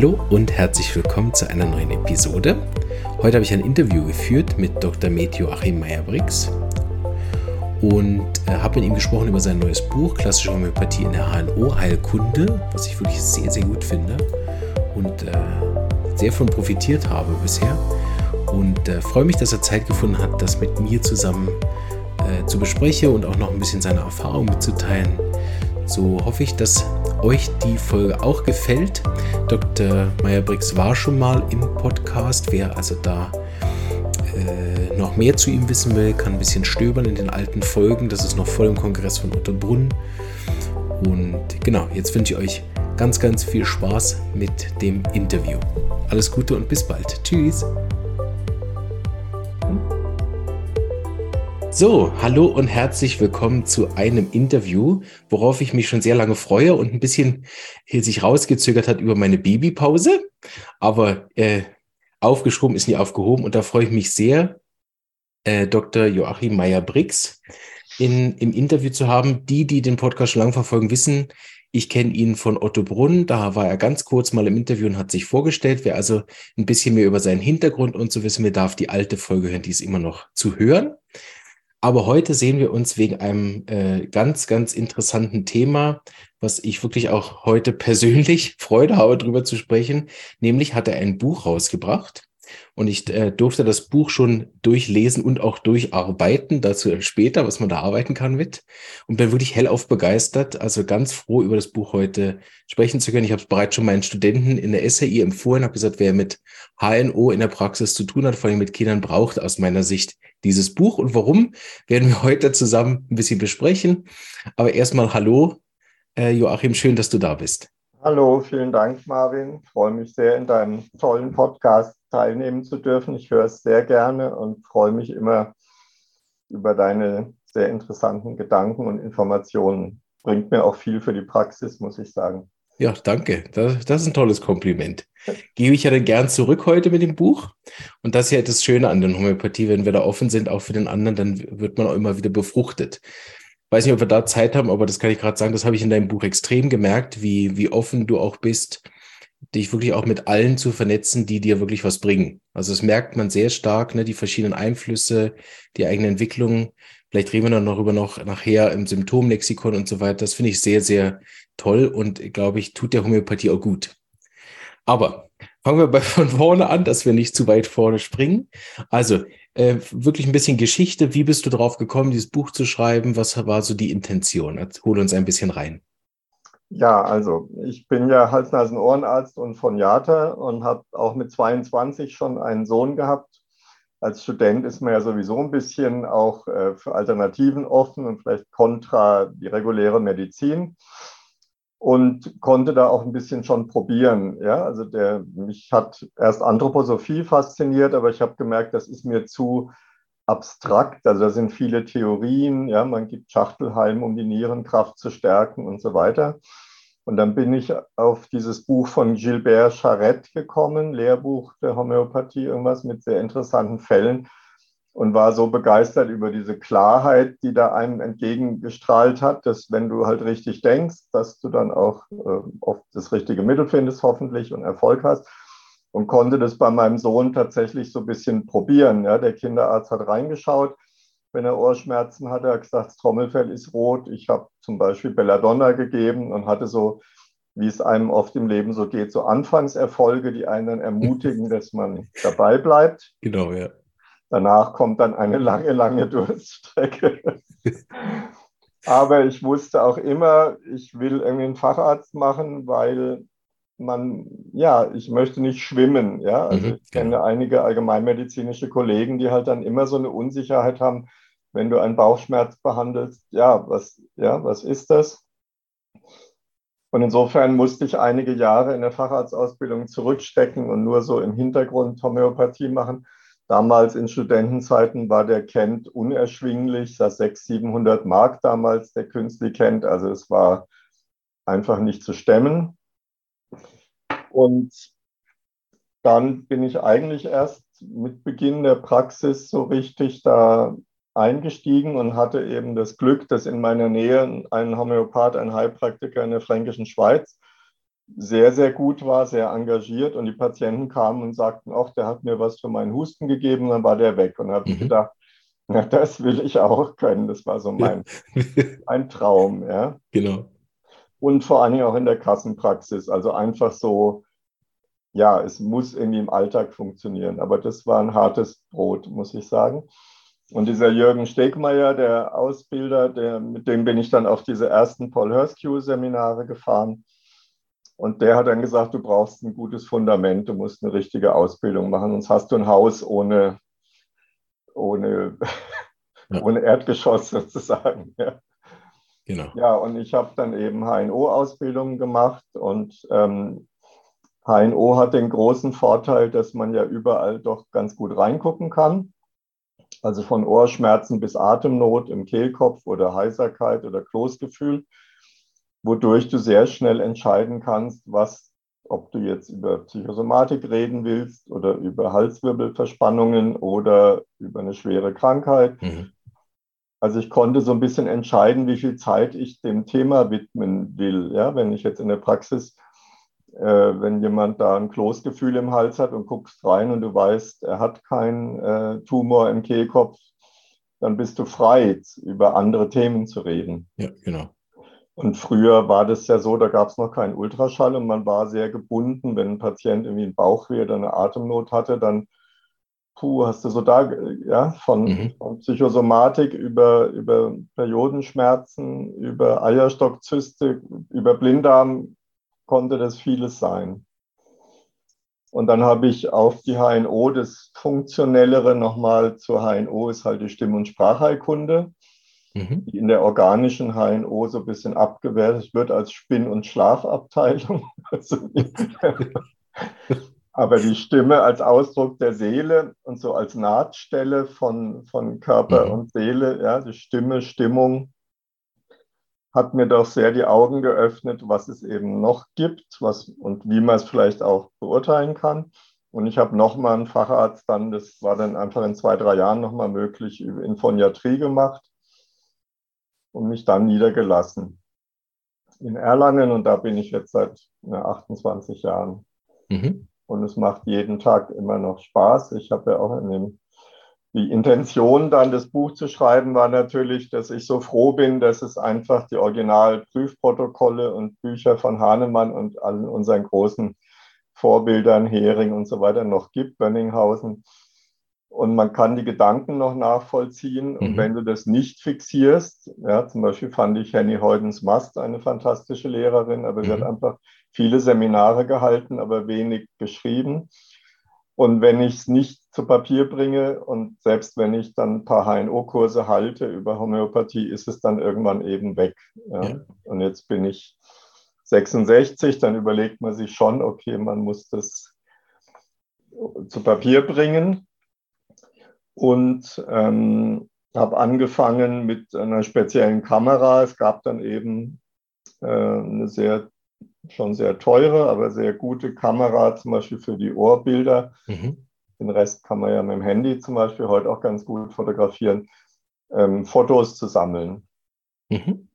Hallo und herzlich willkommen zu einer neuen Episode. Heute habe ich ein Interview geführt mit Dr. Med Joachim Meyer-Briggs und äh, habe mit ihm gesprochen über sein neues Buch Klassische Homöopathie in der HNO Heilkunde, was ich wirklich sehr, sehr gut finde und äh, sehr von profitiert habe bisher. Und äh, freue mich, dass er Zeit gefunden hat, das mit mir zusammen äh, zu besprechen und auch noch ein bisschen seine Erfahrung mitzuteilen. So hoffe ich, dass euch die Folge auch gefällt. Dr. Meyer-Briggs war schon mal im Podcast. Wer also da äh, noch mehr zu ihm wissen will, kann ein bisschen stöbern in den alten Folgen. Das ist noch voll im Kongress von Ottobrunn. Und genau, jetzt wünsche ich euch ganz, ganz viel Spaß mit dem Interview. Alles Gute und bis bald. Tschüss. So, hallo und herzlich willkommen zu einem Interview, worauf ich mich schon sehr lange freue und ein bisschen hier sich rausgezögert hat über meine Babypause. Aber äh, aufgeschoben ist nie aufgehoben und da freue ich mich sehr, äh, Dr. Joachim Meyer-Briggs in, im Interview zu haben. Die, die den Podcast schon lange verfolgen, wissen, ich kenne ihn von Otto Brunn, da war er ganz kurz mal im Interview und hat sich vorgestellt. Wer also ein bisschen mehr über seinen Hintergrund und so wissen will, darf die alte Folge hören, die ist immer noch zu hören. Aber heute sehen wir uns wegen einem äh, ganz, ganz interessanten Thema, was ich wirklich auch heute persönlich Freude habe, darüber zu sprechen. Nämlich hat er ein Buch rausgebracht. Und ich äh, durfte das Buch schon durchlesen und auch durcharbeiten, dazu später, was man da arbeiten kann mit. Und bin wirklich hellauf begeistert, also ganz froh, über das Buch heute sprechen zu können. Ich habe es bereits schon meinen Studenten in der SAI empfohlen, habe gesagt, wer mit HNO in der Praxis zu tun hat, vor allem mit Kindern, braucht aus meiner Sicht dieses Buch. Und warum, werden wir heute zusammen ein bisschen besprechen. Aber erstmal hallo, äh, Joachim, schön, dass du da bist. Hallo, vielen Dank, Marvin. Ich freue mich sehr, in deinem tollen Podcast teilnehmen zu dürfen. Ich höre es sehr gerne und freue mich immer über deine sehr interessanten Gedanken und Informationen. Bringt mir auch viel für die Praxis, muss ich sagen. Ja, danke. Das, das ist ein tolles Kompliment. Gebe ich ja dann gern zurück heute mit dem Buch. Und das ist ja das Schöne an der Homöopathie, wenn wir da offen sind, auch für den anderen, dann wird man auch immer wieder befruchtet weiß nicht, ob wir da Zeit haben, aber das kann ich gerade sagen, das habe ich in deinem Buch extrem gemerkt, wie, wie offen du auch bist, dich wirklich auch mit allen zu vernetzen, die dir wirklich was bringen. Also das merkt man sehr stark, ne, die verschiedenen Einflüsse, die eigene Entwicklung. Vielleicht reden wir dann noch über noch nachher im Symptomlexikon und so weiter. Das finde ich sehr, sehr toll und glaube ich, tut der Homöopathie auch gut. Aber fangen wir bei von vorne an, dass wir nicht zu weit vorne springen. Also äh, wirklich ein bisschen Geschichte. Wie bist du drauf gekommen, dieses Buch zu schreiben? Was war so die Intention? Hol uns ein bisschen rein. Ja, also ich bin ja Hals-Nasen-Ohrenarzt und von Jata und habe auch mit 22 schon einen Sohn gehabt. Als Student ist man ja sowieso ein bisschen auch äh, für Alternativen offen und vielleicht kontra die reguläre Medizin und konnte da auch ein bisschen schon probieren. Ja, also der, mich hat erst Anthroposophie fasziniert, aber ich habe gemerkt, das ist mir zu abstrakt. Also da sind viele Theorien. Ja, man gibt Schachtelheim, um die Nierenkraft zu stärken und so weiter. Und dann bin ich auf dieses Buch von Gilbert Charette gekommen, Lehrbuch der Homöopathie, irgendwas mit sehr interessanten Fällen und war so begeistert über diese Klarheit, die da einem entgegengestrahlt hat, dass wenn du halt richtig denkst, dass du dann auch äh, oft das richtige Mittel findest, hoffentlich und Erfolg hast. Und konnte das bei meinem Sohn tatsächlich so ein bisschen probieren. Ja, der Kinderarzt hat reingeschaut. Wenn er Ohrschmerzen hatte, hat gesagt, das Trommelfell ist rot. Ich habe zum Beispiel Belladonna gegeben und hatte so, wie es einem oft im Leben so geht, so Anfangserfolge, die einen dann ermutigen, dass man dabei bleibt. Genau, ja. Danach kommt dann eine lange, lange Durststrecke. Aber ich wusste auch immer, ich will irgendwie einen Facharzt machen, weil man, ja, ich möchte nicht schwimmen. Ja, also mhm, ich kenne genau. einige allgemeinmedizinische Kollegen, die halt dann immer so eine Unsicherheit haben, wenn du einen Bauchschmerz behandelst. Ja, was, ja, was ist das? Und insofern musste ich einige Jahre in der Facharztausbildung zurückstecken und nur so im Hintergrund Homöopathie machen. Damals in Studentenzeiten war der Kent unerschwinglich, das 600, 700 Mark damals der Künstler Kent. Also es war einfach nicht zu stemmen. Und dann bin ich eigentlich erst mit Beginn der Praxis so richtig da eingestiegen und hatte eben das Glück, dass in meiner Nähe ein Homöopath, ein Heilpraktiker in der fränkischen Schweiz sehr, sehr gut war, sehr engagiert. Und die Patienten kamen und sagten, ach, der hat mir was für meinen Husten gegeben, dann war der weg. Und habe mhm. ich gedacht, na, das will ich auch können. Das war so mein ein Traum. Ja. Genau. Und vor allen Dingen auch in der Kassenpraxis. Also einfach so, ja, es muss irgendwie im Alltag funktionieren. Aber das war ein hartes Brot, muss ich sagen. Und dieser Jürgen Stegmeier, der Ausbilder, der, mit dem bin ich dann auf diese ersten Paul Herskew-Seminare gefahren. Und der hat dann gesagt, du brauchst ein gutes Fundament, du musst eine richtige Ausbildung machen, sonst hast du ein Haus ohne, ohne, ja. ohne Erdgeschoss sozusagen. Ja. Genau. Ja, und ich habe dann eben HNO-Ausbildungen gemacht und ähm, HNO hat den großen Vorteil, dass man ja überall doch ganz gut reingucken kann. Also von Ohrschmerzen bis Atemnot im Kehlkopf oder Heiserkeit oder Kloßgefühl wodurch du sehr schnell entscheiden kannst, was, ob du jetzt über Psychosomatik reden willst oder über Halswirbelverspannungen oder über eine schwere Krankheit. Mhm. Also ich konnte so ein bisschen entscheiden, wie viel Zeit ich dem Thema widmen will. Ja, wenn ich jetzt in der Praxis, äh, wenn jemand da ein Kloßgefühl im Hals hat und guckst rein und du weißt, er hat keinen äh, Tumor im Kehlkopf, dann bist du frei, über andere Themen zu reden. Ja, genau. Und früher war das ja so, da gab es noch keinen Ultraschall und man war sehr gebunden. Wenn ein Patient irgendwie einen Bauchweh oder eine Atemnot hatte, dann puh, hast du so da, ja, von, mhm. von Psychosomatik über, über Periodenschmerzen, über Eierstockzyste, über Blinddarm konnte das vieles sein. Und dann habe ich auf die HNO das Funktionellere nochmal zur HNO ist halt die Stimm- und Sprachheilkunde mhm. die in der organischen HNO so ein bisschen abgewertet wird als Spinn- und Schlafabteilung. Also, aber die Stimme als Ausdruck der Seele und so als Nahtstelle von, von Körper mhm. und Seele, ja, die Stimme, Stimmung, hat mir doch sehr die Augen geöffnet, was es eben noch gibt was, und wie man es vielleicht auch beurteilen kann. Und ich habe nochmal einen Facharzt dann, das war dann einfach in zwei, drei Jahren nochmal möglich, in Phoniatrie gemacht und mich dann niedergelassen in Erlangen und da bin ich jetzt seit ja, 28 Jahren. Mhm. Und es macht jeden Tag immer noch Spaß. Ich habe ja auch in dem, die Intention, dann das Buch zu schreiben, war natürlich, dass ich so froh bin, dass es einfach die Originalprüfprotokolle und Bücher von Hahnemann und allen unseren großen Vorbildern, Hering und so weiter noch gibt, Bönninghausen und man kann die Gedanken noch nachvollziehen. Und mhm. wenn du das nicht fixierst, ja, zum Beispiel fand ich Henny Heudens Mast eine fantastische Lehrerin, aber mhm. sie hat mhm. einfach viele Seminare gehalten, aber wenig geschrieben. Und wenn ich es nicht zu Papier bringe und selbst wenn ich dann ein paar HNO-Kurse halte über Homöopathie, ist es dann irgendwann eben weg. Ja. Ja. Und jetzt bin ich 66, dann überlegt man sich schon, okay, man muss das zu Papier bringen und ähm, habe angefangen mit einer speziellen Kamera. Es gab dann eben äh, eine sehr, schon sehr teure, aber sehr gute Kamera, zum Beispiel für die Ohrbilder. Mhm. Den Rest kann man ja mit dem Handy zum Beispiel heute auch ganz gut fotografieren, ähm, Fotos zu sammeln, mhm.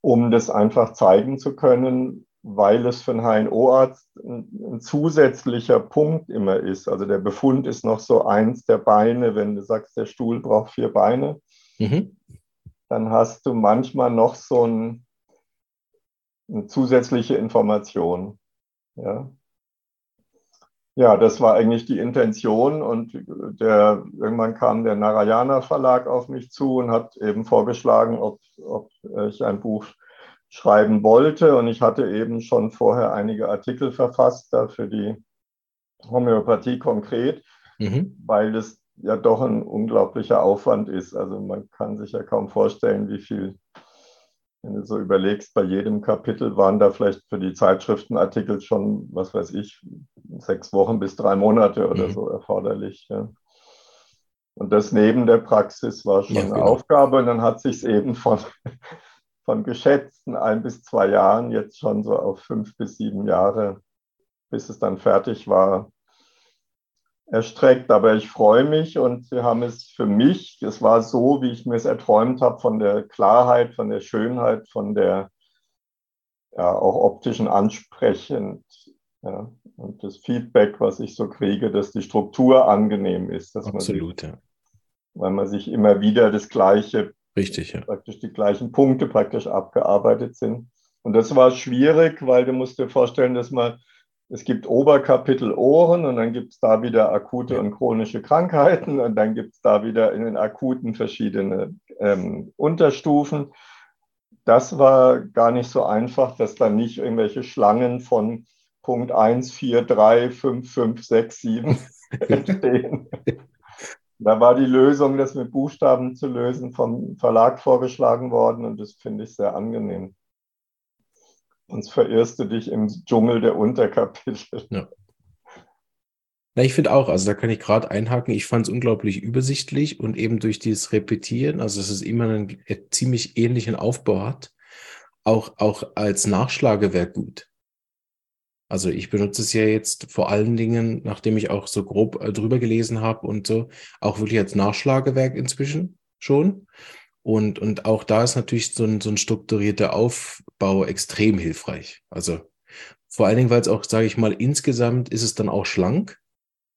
um das einfach zeigen zu können, weil es für einen HNO-Arzt ein, ein, zusätzlicher Punkt immer ist. Also der Befund ist noch so eins der Beine, wenn du sagst, der Stuhl braucht vier Beine, mhm. dann hast du manchmal noch so ein, eine zusätzliche Information. Ja. ja, das war eigentlich die Intention und der, irgendwann kam der Narayana Verlag auf mich zu und hat eben vorgeschlagen, ob, ob ich ein Buch schreiben wollte. Und ich hatte eben schon vorher einige Artikel verfasst da für die Homöopathie konkret, mhm. weil es ja doch ein unglaublicher Aufwand ist. Also man kann sich ja kaum vorstellen, wie viel, wenn du so überlegst, bei jedem Kapitel waren da vielleicht für die Zeitschriftenartikel schon, was weiß ich, sechs Wochen bis drei Monate oder mhm. so erforderlich. Ja. Und das neben der Praxis war schon ja, genau. eine Aufgabe. Und dann hat sich es eben von von geschätzten ein bis zwei Jahren jetzt schon so auf fünf bis sieben Jahre, bis es dann fertig war, erstreckt. Aber ich freue mich und wir haben es für mich, es war so, wie ich mir es erträumt habe, von der Klarheit, von der Schönheit, von der ja, auch optisch ansprechend. Ja. Und das Feedback, was ich so kriege, dass die Struktur angenehm ist. Dass Absolut, man sich, ja. Weil man sich immer wieder das Gleiche, Richtig, ja. praktisch die gleichen Punkte praktisch abgearbeitet sind. Und das war schwierig, weil du musst dir vorstellen, dass man es gibt Oberkapitel Ohren und dann gibt es da wieder akute und chronische Krankheiten und dann gibt es da wieder in den akuten verschiedene ähm, Unterstufen. Das war gar nicht so einfach, dass da nicht irgendwelche Schlangen von Punkt 1, 4, 3, 5, 5, 6, 7 entstehen. Da war die Lösung, das mit Buchstaben zu lösen, vom Verlag vorgeschlagen worden und das finde ich sehr angenehm. Sonst verirrst du dich im Dschungel der Unterkapitel. Ja. Na, ich finde auch, also da kann ich gerade einhaken, ich fand es unglaublich übersichtlich und eben durch dieses Repetieren, also dass es immer einen ziemlich ähnlichen Aufbau hat, auch, auch als Nachschlagewerk gut. Also ich benutze es ja jetzt vor allen Dingen, nachdem ich auch so grob äh, drüber gelesen habe und so, auch wirklich als Nachschlagewerk inzwischen schon. Und, und auch da ist natürlich so ein, so ein strukturierter Aufbau extrem hilfreich. Also vor allen Dingen, weil es auch, sage ich mal, insgesamt ist es dann auch schlank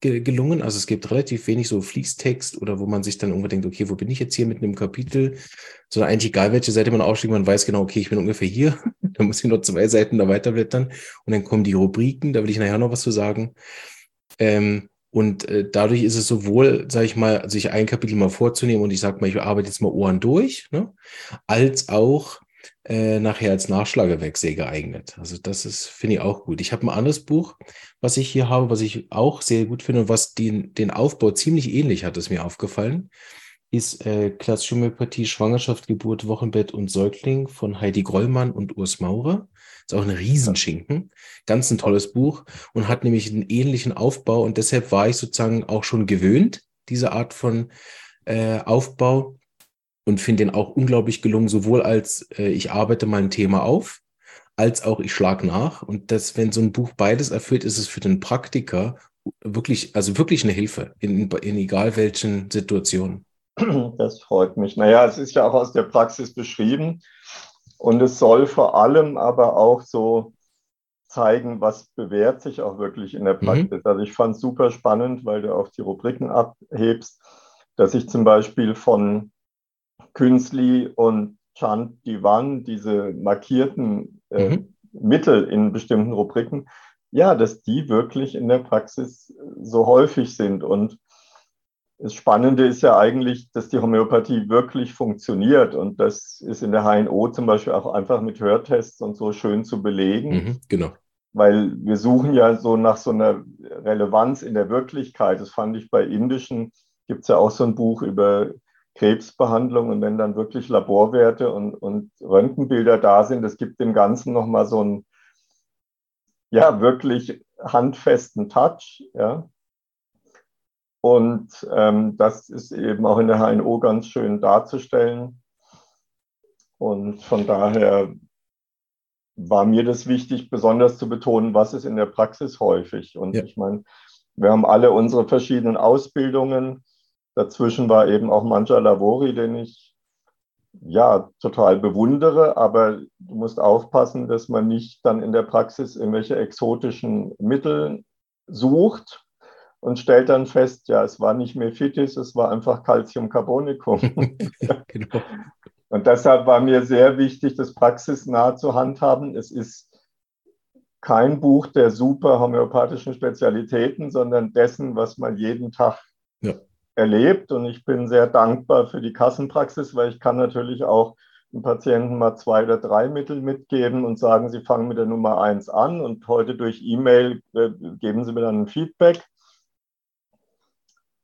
ge gelungen. Also es gibt relativ wenig so Fließtext oder wo man sich dann denkt, okay, wo bin ich jetzt hier mit einem Kapitel? Sondern eigentlich egal, welche Seite man aufschlägt, man weiß genau, okay, ich bin ungefähr hier. da muss ich nur zwei Seiten da weiterblättern. Und dann kommen die Rubriken, da will ich nachher noch was zu sagen. Ähm, und äh, dadurch ist es sowohl, sage ich mal, sich ein Kapitel mal vorzunehmen und ich sage mal, ich arbeite jetzt mal Ohren durch, ne? als auch äh, nachher als Nachschlagewerk geeignet. Also das ist, finde ich auch gut. Ich habe ein anderes Buch, was ich hier habe, was ich auch sehr gut finde und was den, den Aufbau ziemlich ähnlich hat, ist mir aufgefallen, ist äh, Klassische Homöopathie, Schwangerschaft, Geburt, Wochenbett und Säugling von Heidi Grollmann und Urs Maurer. Ist auch ein Riesenschinken. Ganz ein tolles Buch und hat nämlich einen ähnlichen Aufbau und deshalb war ich sozusagen auch schon gewöhnt, diese Art von äh, Aufbau und finde den auch unglaublich gelungen, sowohl als äh, ich arbeite mein Thema auf, als auch ich schlage nach. Und das, wenn so ein Buch beides erfüllt, ist es für den Praktiker wirklich, also wirklich eine Hilfe in, in egal welchen Situationen. Das freut mich. Naja, es ist ja auch aus der Praxis beschrieben. Und es soll vor allem aber auch so zeigen, was bewährt sich auch wirklich in der mhm. Praxis. Mhm. Also ich fand es super spannend, weil du auch die Rubriken abhebst, dass ich zum Beispiel von Künstli und Chant Divan, diese markierten äh, mhm. Mittel in bestimmten Rubriken, ja, dass die wirklich in der Praxis so häufig sind. Und das Spannende ist ja eigentlich, dass die Homöopathie wirklich funktioniert. Und das ist in der HNO zum Beispiel auch einfach mit Hörtests und so schön zu belegen. Mhm, genau. Weil wir suchen ja so nach so einer Relevanz in der Wirklichkeit. Das fand ich bei indischen, gibt es ja auch so ein Buch über Krebsbehandlung und wenn dann wirklich Laborwerte und, und Röntgenbilder da sind, das gibt dem Ganzen nochmal so einen, ja, wirklich handfesten Touch, ja. Und ähm, das ist eben auch in der HNO ganz schön darzustellen. Und von daher war mir das wichtig, besonders zu betonen, was ist in der Praxis häufig. Und ja. ich meine, wir haben alle unsere verschiedenen Ausbildungen. Dazwischen war eben auch mancher Lavori, den ich ja total bewundere, aber du musst aufpassen, dass man nicht dann in der Praxis irgendwelche exotischen Mittel sucht, und stellt dann fest, ja, es war nicht Mephitis, es war einfach Calciumcarbonicum. genau. Und deshalb war mir sehr wichtig, das praxisnah zu handhaben. Es ist kein Buch der super homöopathischen Spezialitäten, sondern dessen, was man jeden Tag ja. Erlebt. Und ich bin sehr dankbar für die Kassenpraxis, weil ich kann natürlich auch den Patienten mal zwei oder drei Mittel mitgeben und sagen, sie fangen mit der Nummer eins an und heute durch E-Mail äh, geben sie mir dann ein Feedback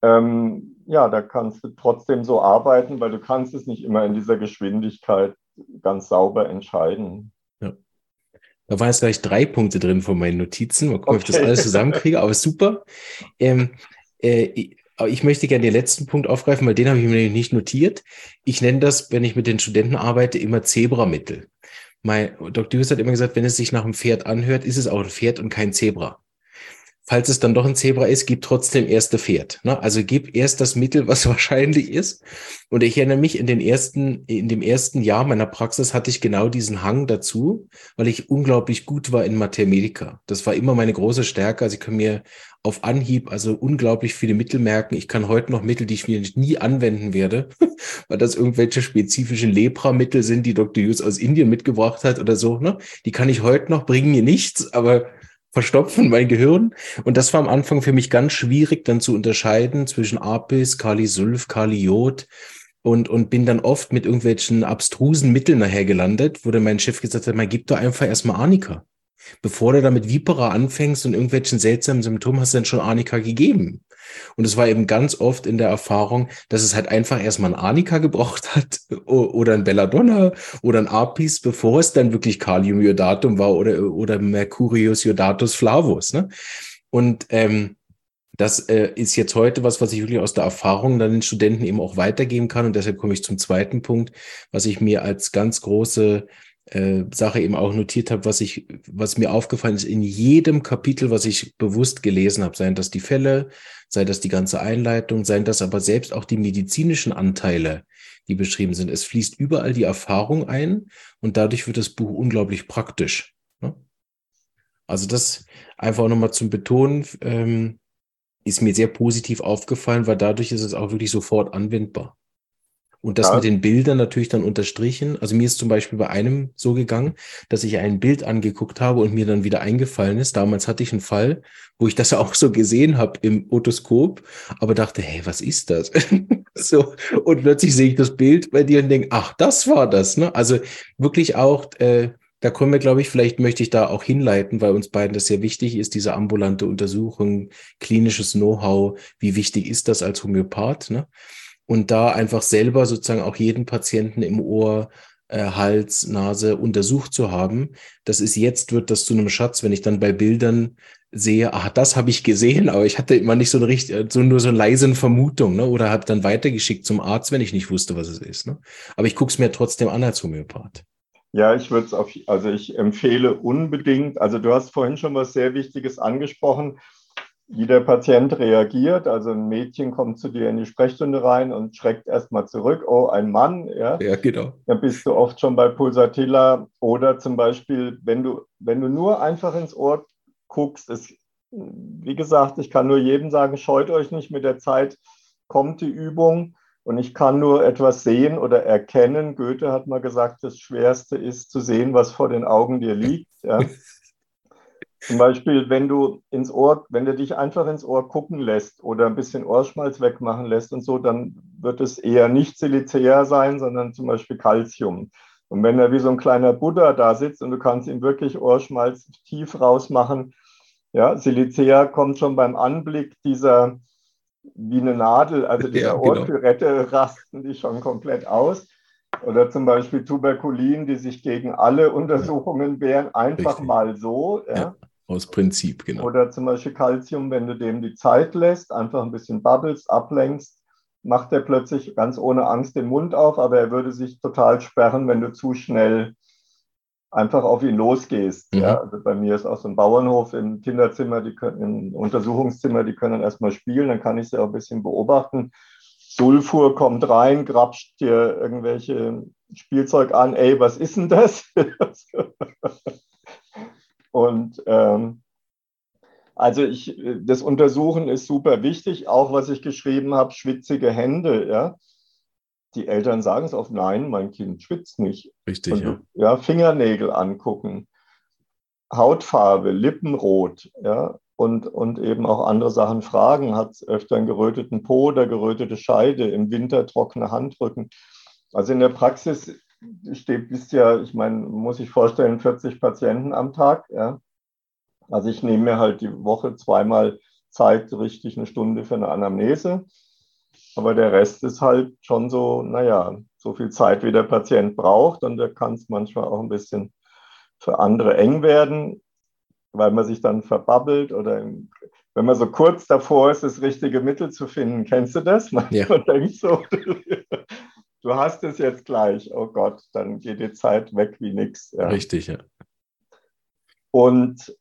ähm, ja, da kannst du trotzdem so arbeiten, weil du kannst es nicht immer in dieser Geschwindigkeit ganz sauber entscheiden. Ja. Da waren jetzt gleich drei Punkte drin von meinen Notizen. Mal gucken, okay. ob ich das alles zusammenkriege, aber super. Ähm, äh, ich möchte gerne den letzten Punkt aufgreifen, weil den habe ich mir nicht notiert. Ich nenne das, wenn ich mit den Studenten arbeite, immer Zebramittel. Mein Dr. Hughes hat immer gesagt, wenn es sich nach einem Pferd anhört, ist es auch ein Pferd und kein Zebra. Falls es dann doch ein Zebra ist, gib trotzdem erste Pferd. Ne? Also gib erst das Mittel, was wahrscheinlich ist. Und ich erinnere mich, in den ersten, in dem ersten Jahr meiner Praxis hatte ich genau diesen Hang dazu, weil ich unglaublich gut war in Mathematica. Das war immer meine große Stärke. Also ich kann mir auf Anhieb also unglaublich viele Mittel merken. Ich kann heute noch Mittel, die ich mir nie anwenden werde, weil das irgendwelche spezifischen Lepra-Mittel sind, die Dr. Hughes aus Indien mitgebracht hat oder so. Ne? Die kann ich heute noch, bringen mir nichts, aber verstopfen mein Gehirn. Und das war am Anfang für mich ganz schwierig, dann zu unterscheiden zwischen Apis, Kalisulf, Kaliot und, und bin dann oft mit irgendwelchen abstrusen Mitteln nachher gelandet, wo dann mein Chef gesagt hat, man gibt doch einfach erstmal Arnika. Bevor du da mit Vipera anfängst und irgendwelchen seltsamen Symptomen hast du dann schon Arnika gegeben. Und es war eben ganz oft in der Erfahrung, dass es halt einfach erstmal ein Arnika gebraucht hat oder ein Belladonna oder ein Apis, bevor es dann wirklich Kaliumiodatum war oder, oder Mercurius iodatus flavus. Ne? Und ähm, das äh, ist jetzt heute was, was ich wirklich aus der Erfahrung dann den Studenten eben auch weitergeben kann. Und deshalb komme ich zum zweiten Punkt, was ich mir als ganz große äh, Sache eben auch notiert habe, was ich, was mir aufgefallen ist in jedem Kapitel, was ich bewusst gelesen habe, seien das die Fälle, sei das die ganze Einleitung, seien das aber selbst auch die medizinischen Anteile, die beschrieben sind. Es fließt überall die Erfahrung ein und dadurch wird das Buch unglaublich praktisch. Ne? Also das einfach nochmal zum Betonen, ähm, ist mir sehr positiv aufgefallen, weil dadurch ist es auch wirklich sofort anwendbar. Und das ja. mit den Bildern natürlich dann unterstrichen. Also mir ist zum Beispiel bei einem so gegangen, dass ich ein Bild angeguckt habe und mir dann wieder eingefallen ist. Damals hatte ich einen Fall, wo ich das auch so gesehen habe im Otoskop, aber dachte, hey, was ist das? so und plötzlich sehe ich das Bild bei dir und denke, ach, das war das. Ne? Also wirklich auch. Äh, da kommen wir, glaube ich, vielleicht möchte ich da auch hinleiten, weil uns beiden das sehr wichtig ist, diese ambulante Untersuchung, klinisches Know-how, wie wichtig ist das als Homöopath? Ne? Und da einfach selber sozusagen auch jeden Patienten im Ohr, äh, Hals, Nase untersucht zu haben. Das ist jetzt, wird das zu einem Schatz, wenn ich dann bei Bildern sehe, ach, das habe ich gesehen, aber ich hatte immer nicht so eine richtig, so nur so eine leise Vermutung, ne? Oder habe dann weitergeschickt zum Arzt, wenn ich nicht wusste, was es ist. Ne? Aber ich gucke es mir trotzdem an als Homöopath. Ja, ich würde es auf, also ich empfehle unbedingt, also du hast vorhin schon was sehr Wichtiges angesprochen wie der Patient reagiert. Also ein Mädchen kommt zu dir in die Sprechstunde rein und schreckt erstmal zurück. Oh, ein Mann, ja. Ja, genau. Dann bist du oft schon bei Pulsatilla oder zum Beispiel, wenn du, wenn du nur einfach ins Ohr guckst, ist, wie gesagt, ich kann nur jedem sagen, scheut euch nicht mit der Zeit, kommt die Übung. Und ich kann nur etwas sehen oder erkennen. Goethe hat mal gesagt, das Schwerste ist zu sehen, was vor den Augen dir liegt. Ja. Zum Beispiel, wenn du ins Ohr, wenn du dich einfach ins Ohr gucken lässt oder ein bisschen Ohrschmalz wegmachen lässt und so, dann wird es eher nicht Silicea sein, sondern zum Beispiel Calcium. Und wenn er wie so ein kleiner Buddha da sitzt und du kannst ihm wirklich Ohrschmalz tief rausmachen, ja, Silicea kommt schon beim Anblick dieser wie eine Nadel, also dieser ja, genau. Ohrkürette rasten die schon komplett aus. Oder zum Beispiel Tuberkulin, die sich gegen alle Untersuchungen wehren, einfach Richtig. mal so. Ja. ja. Aus Prinzip, genau. Oder zum Beispiel Calcium, wenn du dem die Zeit lässt, einfach ein bisschen babbelst, ablenkst, macht er plötzlich ganz ohne Angst den Mund auf, aber er würde sich total sperren, wenn du zu schnell einfach auf ihn losgehst. Mhm. Ja, also bei mir ist auch so ein Bauernhof im Kinderzimmer, die können, im Untersuchungszimmer, die können dann erstmal spielen, dann kann ich sie auch ein bisschen beobachten. Sulfur kommt rein, grapscht dir irgendwelche Spielzeug an, ey, was ist denn das? Und ähm, also ich, das Untersuchen ist super wichtig, auch was ich geschrieben habe, schwitzige Hände, ja. Die Eltern sagen es oft, nein, mein Kind schwitzt nicht. Richtig, Und, ja. ja. Fingernägel angucken, Hautfarbe, Lippenrot, ja, und, und eben auch andere Sachen fragen. Hat es öfter einen geröteten Po oder gerötete Scheide, im Winter trockene Handrücken. Also in der Praxis steht, bist ja, ich meine, muss ich vorstellen, 40 Patienten am Tag. Ja. Also ich nehme mir halt die Woche zweimal Zeit, richtig eine Stunde für eine Anamnese. Aber der Rest ist halt schon so, naja, so viel Zeit, wie der Patient braucht. Und da kann es manchmal auch ein bisschen für andere eng werden, weil man sich dann verbabbelt oder im, wenn man so kurz davor ist, das richtige Mittel zu finden. Kennst du das? Man ja. denkt so, du hast es jetzt gleich, oh Gott, dann geht die Zeit weg wie nichts. Ja. Richtig, ja. Und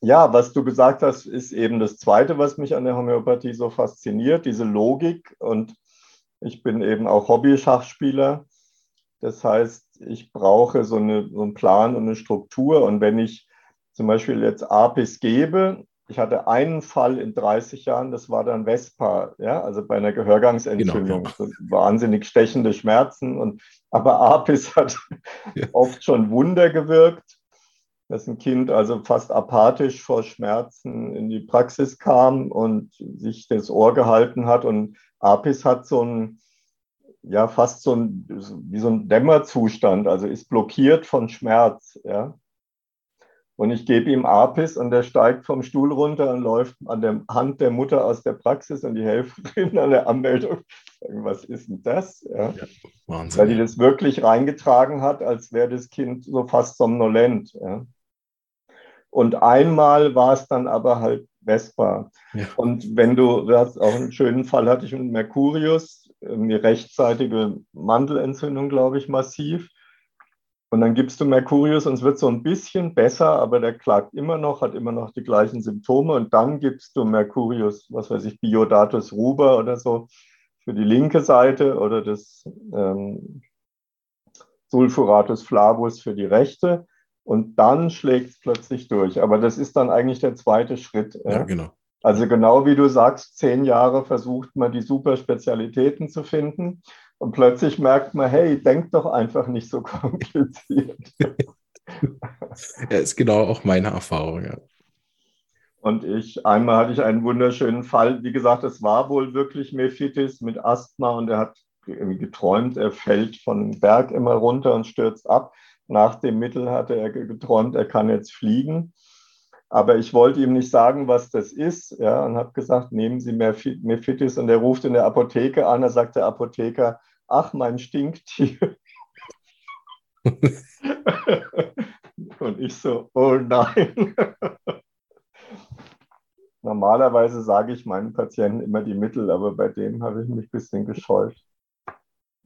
ja, was du gesagt hast, ist eben das Zweite, was mich an der Homöopathie so fasziniert, diese Logik. Und ich bin eben auch Hobby-Schachspieler. Das heißt, ich brauche so, eine, so einen Plan und eine Struktur. Und wenn ich zum Beispiel jetzt Apis gebe, ich hatte einen Fall in 30 Jahren, das war dann Vespa, ja, also bei einer Gehörgangsentzündung. Genau, ja. Wahnsinnig stechende Schmerzen. Und, aber Apis hat ja. oft schon Wunder gewirkt, dass ein Kind also fast apathisch vor Schmerzen in die Praxis kam und sich das Ohr gehalten hat. Und Apis hat so ein, ja, fast so ein, wie so ein Dämmerzustand, also ist blockiert von Schmerz, ja. Und ich gebe ihm Apis und der steigt vom Stuhl runter und läuft an der Hand der Mutter aus der Praxis und die Helferin an der Anmeldung sagen, was ist denn das? Ja. Ja, Wahnsinn. Weil die das wirklich reingetragen hat, als wäre das Kind so fast somnolent. Ja. Und einmal war es dann aber halt Vespa. Ja. Und wenn du, du hast auch einen schönen Fall hatte ich mit Mercurius, eine rechtzeitige Mandelentzündung, glaube ich, massiv. Und dann gibst du Mercurius und es wird so ein bisschen besser, aber der klagt immer noch, hat immer noch die gleichen Symptome. Und dann gibst du Mercurius, was weiß ich, Biodatus ruber oder so für die linke Seite oder das ähm, Sulfuratus flavus für die rechte. Und dann schlägt es plötzlich durch. Aber das ist dann eigentlich der zweite Schritt. Ja, genau. Also genau wie du sagst, zehn Jahre versucht man die Superspezialitäten zu finden. Und plötzlich merkt man, hey, denk doch einfach nicht so kompliziert. ja, ist genau auch meine Erfahrung, ja. Und ich, einmal hatte ich einen wunderschönen Fall. Wie gesagt, es war wohl wirklich Mephitis mit Asthma und er hat geträumt, er fällt von dem Berg immer runter und stürzt ab. Nach dem Mittel hatte er geträumt, er kann jetzt fliegen. Aber ich wollte ihm nicht sagen, was das ist, ja, und habe gesagt, nehmen Sie Mephitis. Und er ruft in der Apotheke an. Da sagt der Apotheker, ach, mein Stinktier. Und ich so, oh nein. Normalerweise sage ich meinen Patienten immer die Mittel, aber bei dem habe ich mich ein bisschen gescheut.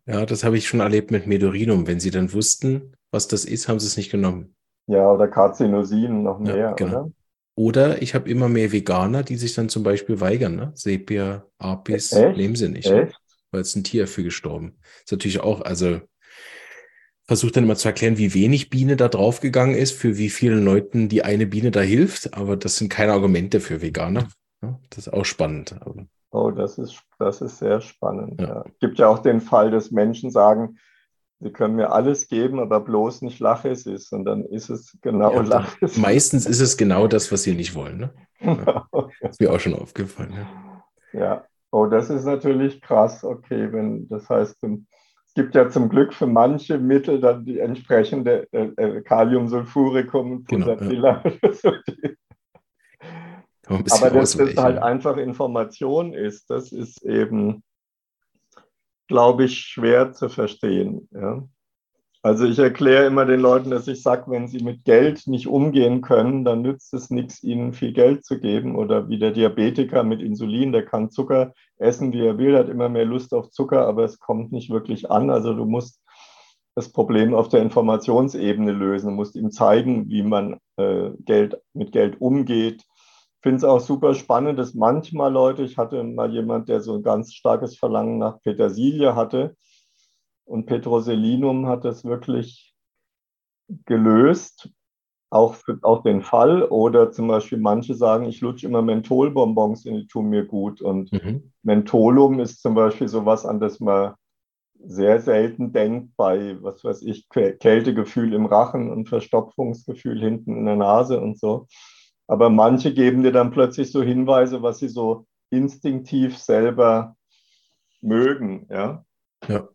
Ja, das habe ich schon erlebt mit Medorinum. Wenn sie dann wussten, was das ist, haben sie es nicht genommen. Ja, oder Carzinosin noch mehr, ja, genau. oder? Oder ich habe immer mehr Veganer, die sich dann zum Beispiel weigern. Ne? Sepia, Apis, Echt? nehmen sie nicht. Echt? Weil es ein Tier dafür gestorben. Ist natürlich auch, also versucht dann immer zu erklären, wie wenig Biene da draufgegangen ist, für wie vielen Leuten die eine Biene da hilft, aber das sind keine Argumente für Veganer. Das ist auch spannend. Oh, das ist, das ist sehr spannend. Ja. Ja. Es gibt ja auch den Fall, dass Menschen sagen, Sie können mir alles geben, aber bloß nicht Laches ist. Und dann ist es genau ja, Laches. Meistens ist es genau das, was Sie nicht wollen. Ne? Ja. Ist mir auch schon aufgefallen. Ja. ja. Oh, das ist natürlich krass. Okay, wenn das heißt, es gibt ja zum Glück für manche Mittel dann die entsprechende äh, äh Kaliumsulfuricum und genau, ja. Aber dass das halt einfach Information ist, das ist eben, glaube ich, schwer zu verstehen. Ja? Also ich erkläre immer den Leuten, dass ich sage, wenn sie mit Geld nicht umgehen können, dann nützt es nichts, ihnen viel Geld zu geben. Oder wie der Diabetiker mit Insulin, der kann Zucker essen, wie er will, hat immer mehr Lust auf Zucker, aber es kommt nicht wirklich an. Also du musst das Problem auf der Informationsebene lösen. Du musst ihm zeigen, wie man äh, Geld, mit Geld umgeht. Ich finde es auch super spannend, dass manchmal Leute, ich hatte mal jemand, der so ein ganz starkes Verlangen nach Petersilie hatte, und Petroselinum hat das wirklich gelöst, auch, für, auch den Fall. Oder zum Beispiel manche sagen, ich lutsche immer Mentholbonbons und die tun mir gut. Und mhm. Mentholum ist zum Beispiel sowas, an das man sehr selten denkt bei, was weiß ich, Kältegefühl im Rachen und Verstopfungsgefühl hinten in der Nase und so. Aber manche geben dir dann plötzlich so Hinweise, was sie so instinktiv selber mögen. Ja. ja.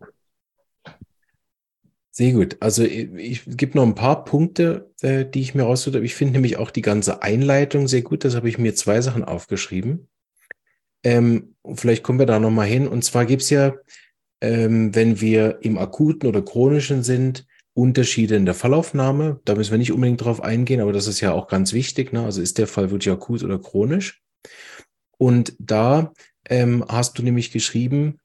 Sehr gut. Also ich, ich gebe noch ein paar Punkte, äh, die ich mir rausgesucht habe. Ich finde nämlich auch die ganze Einleitung sehr gut. Das habe ich mir zwei Sachen aufgeschrieben. Ähm, vielleicht kommen wir da nochmal hin. Und zwar gibt es ja, ähm, wenn wir im akuten oder chronischen sind, Unterschiede in der Fallaufnahme. Da müssen wir nicht unbedingt drauf eingehen, aber das ist ja auch ganz wichtig. Ne? Also ist der Fall wirklich akut oder chronisch? Und da ähm, hast du nämlich geschrieben,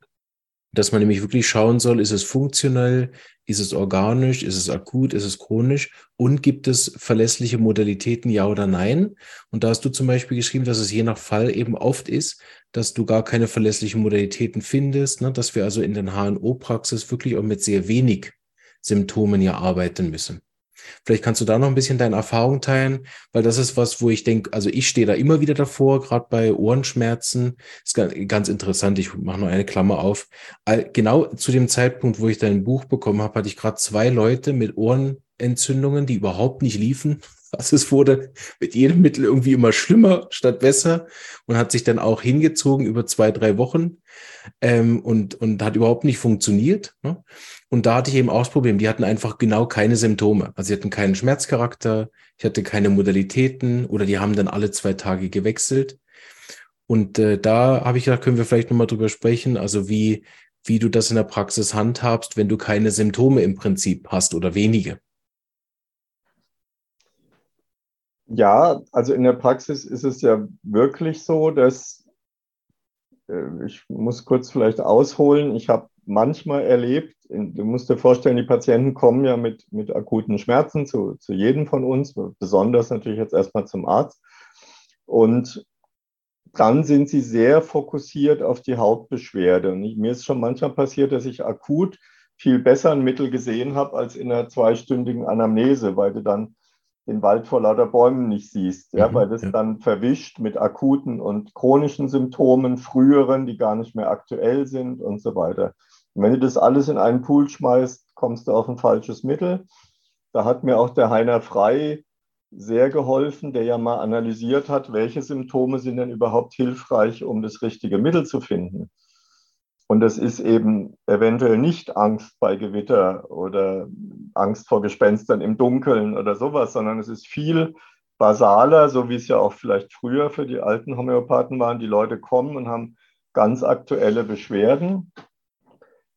dass man nämlich wirklich schauen soll, ist es funktionell, ist es organisch, ist es akut, ist es chronisch und gibt es verlässliche Modalitäten, ja oder nein? Und da hast du zum Beispiel geschrieben, dass es je nach Fall eben oft ist, dass du gar keine verlässlichen Modalitäten findest, ne? dass wir also in den HNO-Praxis wirklich auch mit sehr wenig Symptomen ja arbeiten müssen. Vielleicht kannst du da noch ein bisschen deine Erfahrung teilen, weil das ist was, wo ich denke, also ich stehe da immer wieder davor, gerade bei Ohrenschmerzen. Ist ganz interessant. Ich mache noch eine Klammer auf. Genau zu dem Zeitpunkt, wo ich dein Buch bekommen habe, hatte ich gerade zwei Leute mit Ohrenentzündungen, die überhaupt nicht liefen. Also es wurde mit jedem Mittel irgendwie immer schlimmer statt besser und hat sich dann auch hingezogen über zwei, drei Wochen ähm, und, und hat überhaupt nicht funktioniert. Ne? Und da hatte ich eben auch das Problem, die hatten einfach genau keine Symptome. Also sie hatten keinen Schmerzcharakter, ich hatte keine Modalitäten oder die haben dann alle zwei Tage gewechselt. Und äh, da habe ich gedacht, können wir vielleicht nochmal drüber sprechen, also wie, wie du das in der Praxis handhabst, wenn du keine Symptome im Prinzip hast oder wenige. Ja, also in der Praxis ist es ja wirklich so, dass äh, ich muss kurz vielleicht ausholen. Ich habe manchmal erlebt, du musst dir vorstellen, die Patienten kommen ja mit, mit akuten Schmerzen zu, zu jedem von uns, besonders natürlich jetzt erstmal zum Arzt. Und dann sind sie sehr fokussiert auf die Hauptbeschwerde. Und ich, mir ist schon manchmal passiert, dass ich akut viel besser ein Mittel gesehen habe als in einer zweistündigen Anamnese, weil du dann den Wald vor lauter Bäumen nicht siehst, ja, mhm, weil das dann verwischt mit akuten und chronischen Symptomen, früheren, die gar nicht mehr aktuell sind und so weiter. Und wenn du das alles in einen Pool schmeißt, kommst du auf ein falsches Mittel. Da hat mir auch der Heiner Frei sehr geholfen, der ja mal analysiert hat, welche Symptome sind denn überhaupt hilfreich, um das richtige Mittel zu finden. Und das ist eben eventuell nicht Angst bei Gewitter oder Angst vor Gespenstern im Dunkeln oder sowas, sondern es ist viel basaler, so wie es ja auch vielleicht früher für die alten Homöopathen waren. Die Leute kommen und haben ganz aktuelle Beschwerden.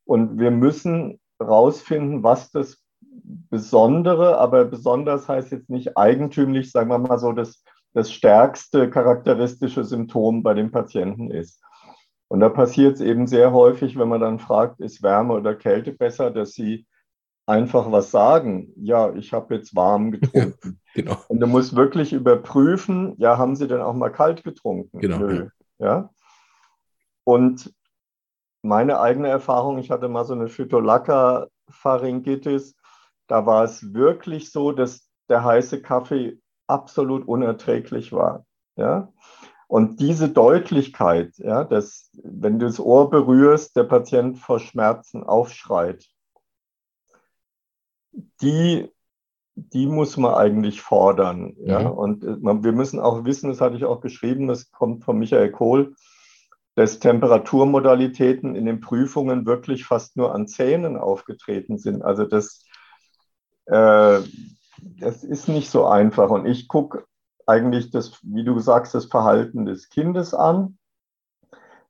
Und wir müssen rausfinden, was das Besondere, aber besonders heißt jetzt nicht eigentümlich, sagen wir mal so, das, das stärkste charakteristische Symptom bei dem Patienten ist. Und da passiert es eben sehr häufig, wenn man dann fragt, ist Wärme oder Kälte besser, dass sie einfach was sagen. Ja, ich habe jetzt warm getrunken. genau. Und du musst wirklich überprüfen, ja, haben sie denn auch mal kalt getrunken? Genau. Nö. Ja. Und meine eigene Erfahrung, ich hatte mal so eine Phytolacca-Pharyngitis, da war es wirklich so, dass der heiße Kaffee absolut unerträglich war. Ja. Und diese Deutlichkeit, ja, dass wenn du das Ohr berührst, der Patient vor Schmerzen aufschreit, die, die muss man eigentlich fordern. Ja. Mhm. Und äh, wir müssen auch wissen, das hatte ich auch geschrieben, das kommt von Michael Kohl, dass Temperaturmodalitäten in den Prüfungen wirklich fast nur an Zähnen aufgetreten sind. Also das, äh, das ist nicht so einfach. Und ich gucke eigentlich das, wie du sagst, das Verhalten des Kindes an.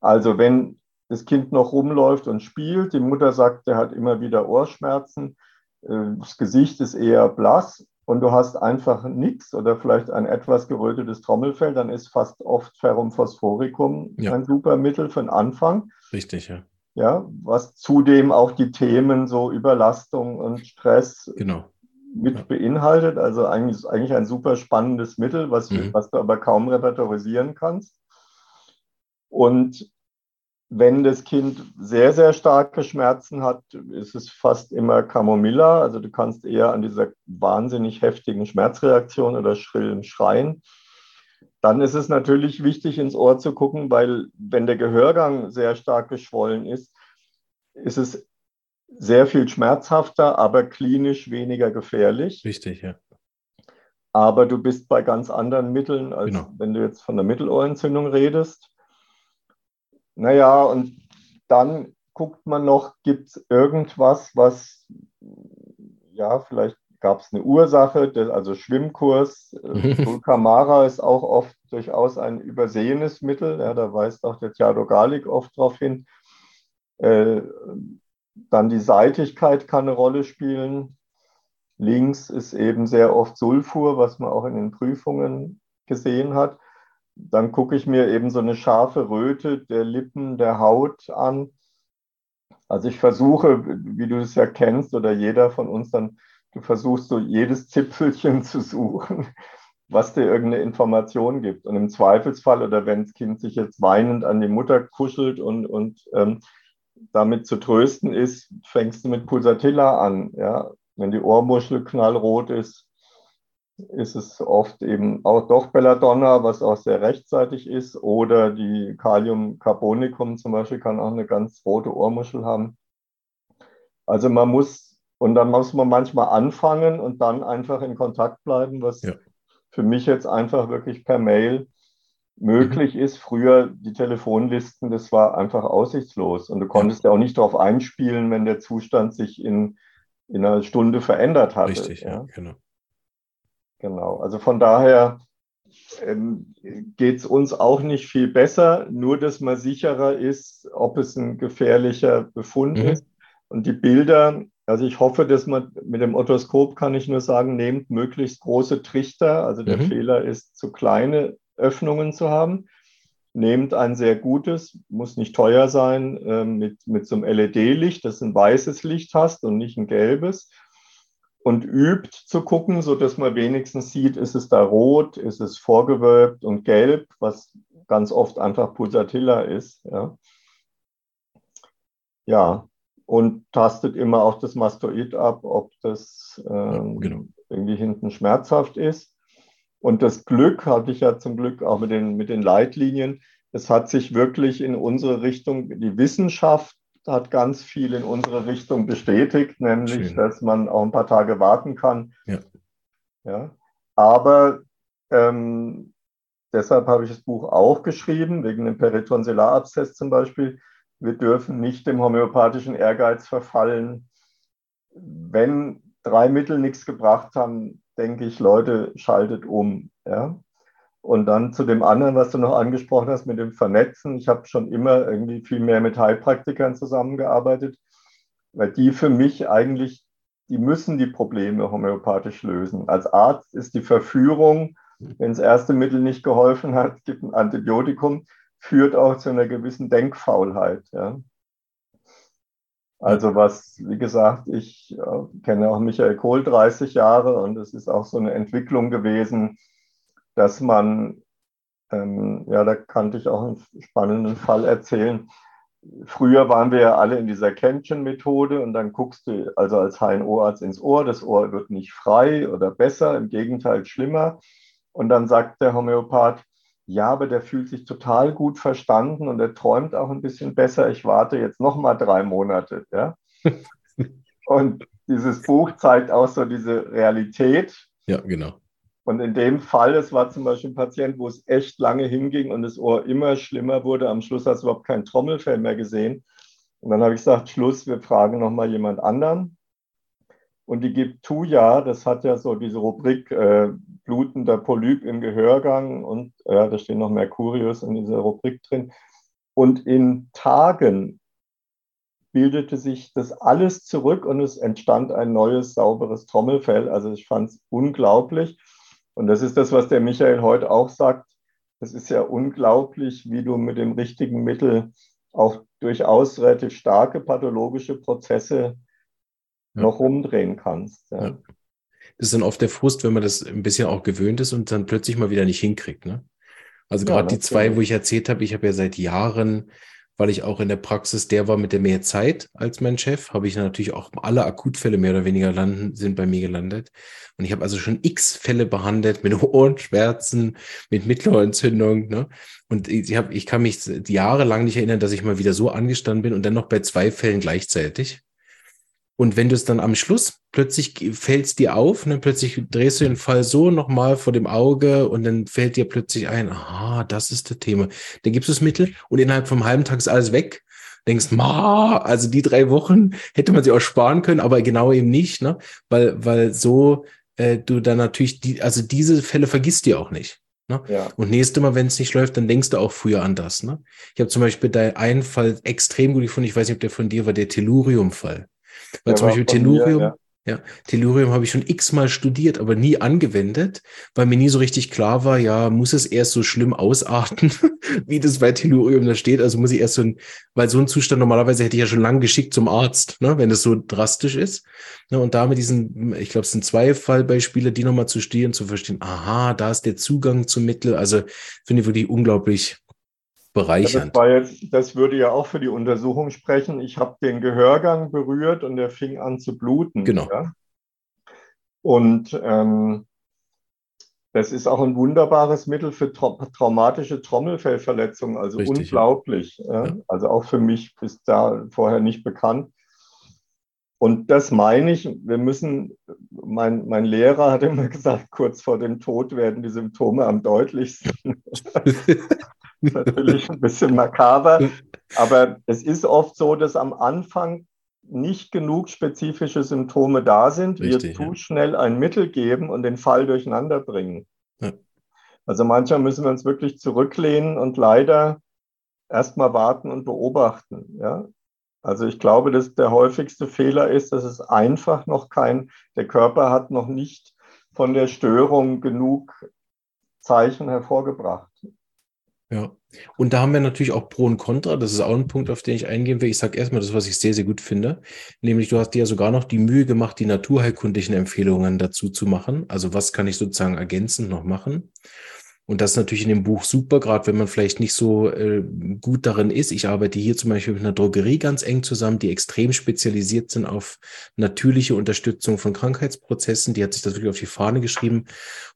Also wenn das Kind noch rumläuft und spielt, die Mutter sagt, der hat immer wieder Ohrschmerzen, äh, das Gesicht ist eher blass und du hast einfach nichts oder vielleicht ein etwas gerötetes Trommelfell, dann ist fast oft Ferrum phosphoricum ja. ein super Mittel für den Anfang. Richtig, ja. Ja, was zudem auch die Themen so Überlastung und Stress genau mit beinhaltet. Also eigentlich, eigentlich ein super spannendes Mittel, was, mhm. was du aber kaum repertorisieren kannst. Und wenn das Kind sehr, sehr starke Schmerzen hat, ist es fast immer Camomilla. Also du kannst eher an dieser wahnsinnig heftigen Schmerzreaktion oder schrillen Schreien. Dann ist es natürlich wichtig, ins Ohr zu gucken, weil wenn der Gehörgang sehr stark geschwollen ist, ist es sehr viel schmerzhafter, aber klinisch weniger gefährlich. Richtig, ja. Aber du bist bei ganz anderen Mitteln, als genau. wenn du jetzt von der Mittelohrentzündung redest. Naja, und dann guckt man noch, gibt es irgendwas, was, ja, vielleicht gab es eine Ursache, also Schwimmkurs. Dulcamara ist auch oft durchaus ein übersehenes Mittel. Ja, da weist auch der Thiago Galik oft darauf hin. Äh, dann die Seitigkeit kann eine Rolle spielen. Links ist eben sehr oft Sulfur, was man auch in den Prüfungen gesehen hat. Dann gucke ich mir eben so eine scharfe Röte der Lippen, der Haut an. Also ich versuche, wie du es ja kennst oder jeder von uns dann, du versuchst so jedes Zipfelchen zu suchen, was dir irgendeine Information gibt. Und im Zweifelsfall oder wenn das Kind sich jetzt weinend an die Mutter kuschelt und, und ähm, damit zu trösten ist, fängst du mit Pulsatilla an. Ja? Wenn die Ohrmuschel knallrot ist, ist es oft eben auch doch Belladonna, was auch sehr rechtzeitig ist, oder die Kaliumcarbonicum zum Beispiel kann auch eine ganz rote Ohrmuschel haben. Also man muss, und dann muss man manchmal anfangen und dann einfach in Kontakt bleiben, was ja. für mich jetzt einfach wirklich per Mail möglich mhm. ist. Früher die Telefonlisten, das war einfach aussichtslos und du konntest ja, ja auch nicht darauf einspielen, wenn der Zustand sich in, in einer Stunde verändert hat. Richtig, ja, ja genau. Genau, also von daher ähm, geht es uns auch nicht viel besser, nur dass man sicherer ist, ob es ein gefährlicher Befund mhm. ist. Und die Bilder, also ich hoffe, dass man mit dem Otoskop kann ich nur sagen, nehmt möglichst große Trichter. Also der mhm. Fehler ist, zu kleine Öffnungen zu haben. Nehmt ein sehr gutes, muss nicht teuer sein, äh, mit, mit so einem LED-Licht, dass du ein weißes Licht hast und nicht ein gelbes und übt zu gucken, so dass man wenigstens sieht, ist es da rot, ist es vorgewölbt und gelb, was ganz oft einfach Pulsatilla ist. Ja, ja. und tastet immer auch das Mastoid ab, ob das ja, genau. irgendwie hinten schmerzhaft ist. Und das Glück hatte ich ja zum Glück auch mit den, mit den Leitlinien. Es hat sich wirklich in unsere Richtung, die Wissenschaft hat ganz viel in unsere Richtung bestätigt, nämlich, Schön. dass man auch ein paar Tage warten kann. Ja. ja. Aber ähm, deshalb habe ich das Buch auch geschrieben, wegen dem Peritonsillarabszess zum Beispiel. Wir dürfen nicht dem homöopathischen Ehrgeiz verfallen. Wenn drei Mittel nichts gebracht haben, denke ich, Leute, schaltet um. Ja? Und dann zu dem anderen, was du noch angesprochen hast, mit dem Vernetzen. Ich habe schon immer irgendwie viel mehr mit Heilpraktikern zusammengearbeitet, weil die für mich eigentlich, die müssen die Probleme homöopathisch lösen. Als Arzt ist die Verführung, wenn das erste Mittel nicht geholfen hat, gibt ein Antibiotikum, führt auch zu einer gewissen Denkfaulheit. Ja. Also was, wie gesagt, ich äh, kenne auch Michael Kohl 30 Jahre und es ist auch so eine Entwicklung gewesen, dass man, ähm, ja, da kannte ich auch einen spannenden Fall erzählen. Früher waren wir ja alle in dieser Kännchen-Methode und dann guckst du also als HNO-Arzt ins Ohr, das Ohr wird nicht frei oder besser, im Gegenteil schlimmer. Und dann sagt der Homöopath, ja, aber der fühlt sich total gut verstanden und er träumt auch ein bisschen besser. Ich warte jetzt noch mal drei Monate. Ja? und dieses Buch zeigt auch so diese Realität. Ja, genau. Und in dem Fall, es war zum Beispiel ein Patient, wo es echt lange hinging und das Ohr immer schlimmer wurde. Am Schluss hast du überhaupt kein Trommelfell mehr gesehen. Und dann habe ich gesagt, Schluss, wir fragen nochmal jemand anderen. Und die gibt Tuya, das hat ja so diese Rubrik äh, blutender Polyp im Gehörgang und ja, da stehen noch Mercurius in dieser Rubrik drin. Und in Tagen bildete sich das alles zurück und es entstand ein neues, sauberes Trommelfell. Also ich fand es unglaublich. Und das ist das, was der Michael heute auch sagt. Es ist ja unglaublich, wie du mit dem richtigen Mittel auch durchaus relativ starke pathologische Prozesse ja. noch rumdrehen kannst. Ja. Ja. Das ist dann oft der Frust, wenn man das ein bisschen auch gewöhnt ist und dann plötzlich mal wieder nicht hinkriegt. Ne? Also gerade die zwei, wo ich erzählt habe, ich habe ja seit Jahren weil ich auch in der Praxis der war mit der mehr Zeit als mein Chef, habe ich natürlich auch alle Akutfälle mehr oder weniger landen, sind bei mir gelandet. Und ich habe also schon x Fälle behandelt mit Ohrenschmerzen, mit Mittelohrentzündung. Ne? Und ich, hab, ich kann mich jahrelang nicht erinnern, dass ich mal wieder so angestanden bin und dann noch bei zwei Fällen gleichzeitig. Und wenn du es dann am Schluss plötzlich fällt es dir auf, ne, plötzlich drehst du den Fall so nochmal vor dem Auge und dann fällt dir plötzlich ein, aha, das ist das Thema. Dann gibst du das Mittel und innerhalb vom halben Tag ist alles weg. Denkst, ma, also die drei Wochen hätte man sie auch sparen können, aber genau eben nicht, ne? Weil, weil so äh, du dann natürlich die, also diese Fälle vergisst du auch nicht. Ne? Ja. Und nächstes Mal, wenn es nicht läuft, dann denkst du auch früher an das. Ne? Ich habe zum Beispiel da einen Fall extrem gut gefunden, ich weiß nicht, ob der von dir war, der Tellurium-Fall. Weil zum Beispiel Tellurium, mir, ja. Ja, Tellurium habe ich schon x-mal studiert, aber nie angewendet, weil mir nie so richtig klar war, ja, muss es erst so schlimm ausarten, wie das bei Tellurium da steht. Also muss ich erst so ein, weil so ein Zustand normalerweise hätte ich ja schon lange geschickt zum Arzt, ne, wenn es so drastisch ist. Ne, und da mit diesen, ich glaube, es sind zwei Fallbeispiele, die nochmal zu stehen, zu verstehen, aha, da ist der Zugang zum Mittel. Also finde ich wirklich unglaublich bereichernd. Ja, das, jetzt, das, würde ja auch für die Untersuchung sprechen. Ich habe den Gehörgang berührt und der fing an zu bluten. Genau. Ja? Und ähm, das ist auch ein wunderbares Mittel für tra traumatische Trommelfellverletzungen, also Richtig, unglaublich. Ja. Ja. Also auch für mich bis da vorher nicht bekannt. Und das meine ich, wir müssen, mein, mein Lehrer hat immer gesagt, kurz vor dem Tod werden die Symptome am deutlichsten. natürlich ein bisschen makaber, aber es ist oft so, dass am Anfang nicht genug spezifische Symptome da sind, Richtig, wir zu ja. schnell ein Mittel geben und den Fall durcheinander bringen. Ja. Also manchmal müssen wir uns wirklich zurücklehnen und leider erstmal warten und beobachten. Ja? Also ich glaube, dass der häufigste Fehler ist, dass es einfach noch kein, der Körper hat noch nicht von der Störung genug Zeichen hervorgebracht. Ja. Und da haben wir natürlich auch Pro und Contra. Das ist auch ein Punkt, auf den ich eingehen will. Ich sage erstmal das, was ich sehr, sehr gut finde. Nämlich, du hast dir ja sogar noch die Mühe gemacht, die naturheilkundlichen Empfehlungen dazu zu machen. Also was kann ich sozusagen ergänzend noch machen? Und das ist natürlich in dem Buch super, gerade wenn man vielleicht nicht so äh, gut darin ist. Ich arbeite hier zum Beispiel mit einer Drogerie ganz eng zusammen, die extrem spezialisiert sind auf natürliche Unterstützung von Krankheitsprozessen. Die hat sich das wirklich auf die Fahne geschrieben.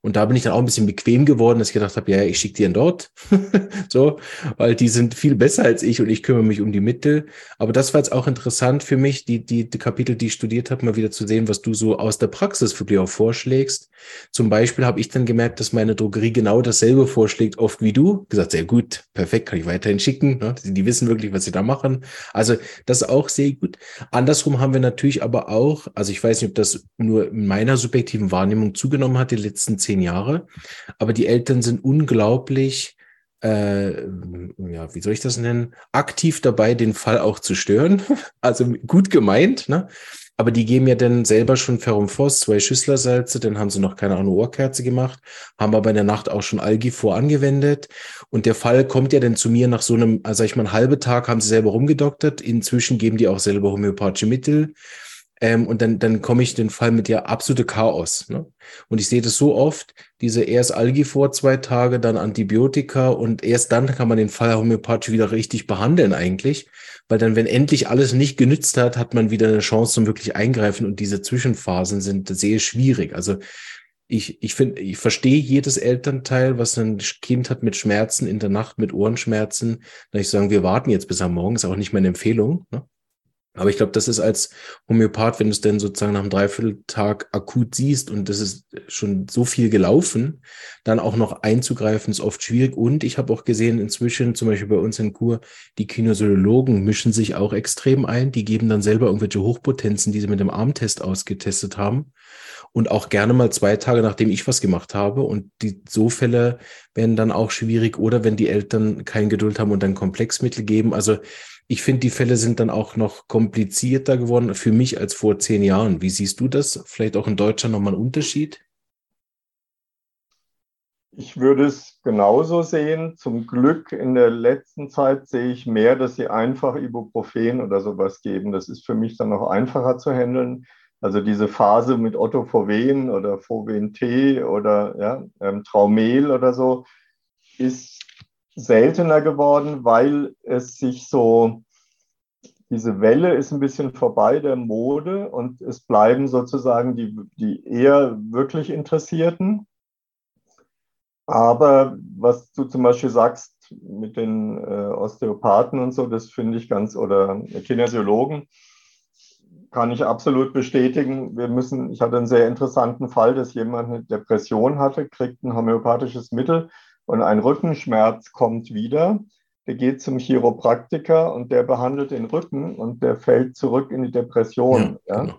Und da bin ich dann auch ein bisschen bequem geworden, dass ich gedacht habe, ja, ich schicke die dann dort. so, weil die sind viel besser als ich und ich kümmere mich um die Mittel. Aber das war jetzt auch interessant für mich, die, die, die Kapitel, die ich studiert habe, mal wieder zu sehen, was du so aus der Praxis wirklich auch vorschlägst. Zum Beispiel habe ich dann gemerkt, dass meine Drogerie genau das dasselbe vorschlägt, oft wie du. Gesagt, sehr gut, perfekt, kann ich weiterhin schicken. Ne? Die, die wissen wirklich, was sie da machen. Also das ist auch sehr gut. Andersrum haben wir natürlich aber auch, also ich weiß nicht, ob das nur in meiner subjektiven Wahrnehmung zugenommen hat, die letzten zehn Jahre, aber die Eltern sind unglaublich äh, ja, wie soll ich das nennen, aktiv dabei, den Fall auch zu stören. Also gut gemeint, ne? Aber die geben ja dann selber schon Ferrumphos, zwei Schüsslersalze, dann haben sie noch keine Ahnung Ohrkerze gemacht, haben aber in der Nacht auch schon Algifor angewendet. Und der Fall kommt ja dann zu mir nach so einem, also sag ich mal, einen halben Tag haben sie selber rumgedoktert. Inzwischen geben die auch selber homöopathische Mittel. Ähm, und dann, dann komme ich den Fall mit ja absolute Chaos. Ne? Und ich sehe das so oft, diese erst Algi vor zwei Tage, dann Antibiotika und erst dann kann man den Fall homöopathisch wieder richtig behandeln eigentlich. Weil dann, wenn endlich alles nicht genützt hat, hat man wieder eine Chance zum wirklich eingreifen und diese Zwischenphasen sind sehr schwierig. Also ich, ich finde, ich verstehe jedes Elternteil, was ein Kind hat mit Schmerzen in der Nacht, mit Ohrenschmerzen. Da ich sagen, wir warten jetzt bis am Morgen, ist auch nicht meine Empfehlung. Ne? Aber ich glaube, das ist als Homöopath, wenn du es denn sozusagen nach einem Dreivierteltag akut siehst und das ist schon so viel gelaufen, dann auch noch einzugreifen, ist oft schwierig. Und ich habe auch gesehen, inzwischen, zum Beispiel bei uns in Kur, die Kinesiologen mischen sich auch extrem ein. Die geben dann selber irgendwelche Hochpotenzen, die sie mit dem Armtest ausgetestet haben. Und auch gerne mal zwei Tage, nachdem ich was gemacht habe. Und die so Fälle werden dann auch schwierig. Oder wenn die Eltern kein Geduld haben und dann Komplexmittel geben. Also ich finde, die Fälle sind dann auch noch komplizierter geworden für mich als vor zehn Jahren. Wie siehst du das? Vielleicht auch in Deutschland nochmal ein Unterschied? Ich würde es genauso sehen. Zum Glück in der letzten Zeit sehe ich mehr, dass sie einfach Ibuprofen oder sowas geben. Das ist für mich dann noch einfacher zu handeln. Also diese Phase mit Otto Foven oder Foven T oder ja, ähm, Traumel oder so ist seltener geworden, weil es sich so, diese Welle ist ein bisschen vorbei der Mode und es bleiben sozusagen die, die eher wirklich Interessierten. Aber was du zum Beispiel sagst mit den äh, Osteopathen und so, das finde ich ganz, oder Kinesiologen, kann ich absolut bestätigen. Wir müssen, ich hatte einen sehr interessanten Fall, dass jemand eine Depression hatte, kriegt ein homöopathisches Mittel und ein Rückenschmerz kommt wieder, der geht zum Chiropraktiker und der behandelt den Rücken und der fällt zurück in die Depression. Ja, ja. Genau.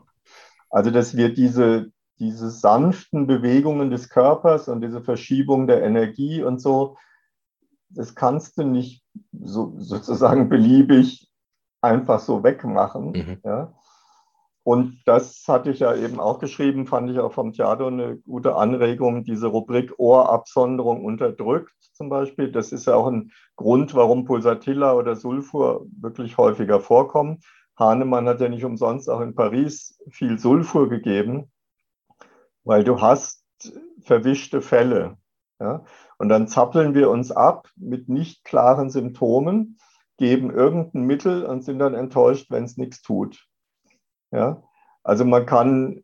Also, dass wir diese, diese sanften Bewegungen des Körpers und diese Verschiebung der Energie und so, das kannst du nicht so, sozusagen beliebig einfach so wegmachen. Mhm. Ja. Und das hatte ich ja eben auch geschrieben, fand ich auch vom Theater eine gute Anregung, diese Rubrik Ohrabsonderung unterdrückt zum Beispiel. Das ist ja auch ein Grund, warum Pulsatilla oder Sulfur wirklich häufiger vorkommen. Hahnemann hat ja nicht umsonst auch in Paris viel Sulfur gegeben, weil du hast verwischte Fälle. Ja? Und dann zappeln wir uns ab mit nicht klaren Symptomen, geben irgendein Mittel und sind dann enttäuscht, wenn es nichts tut. Ja? Also man kann,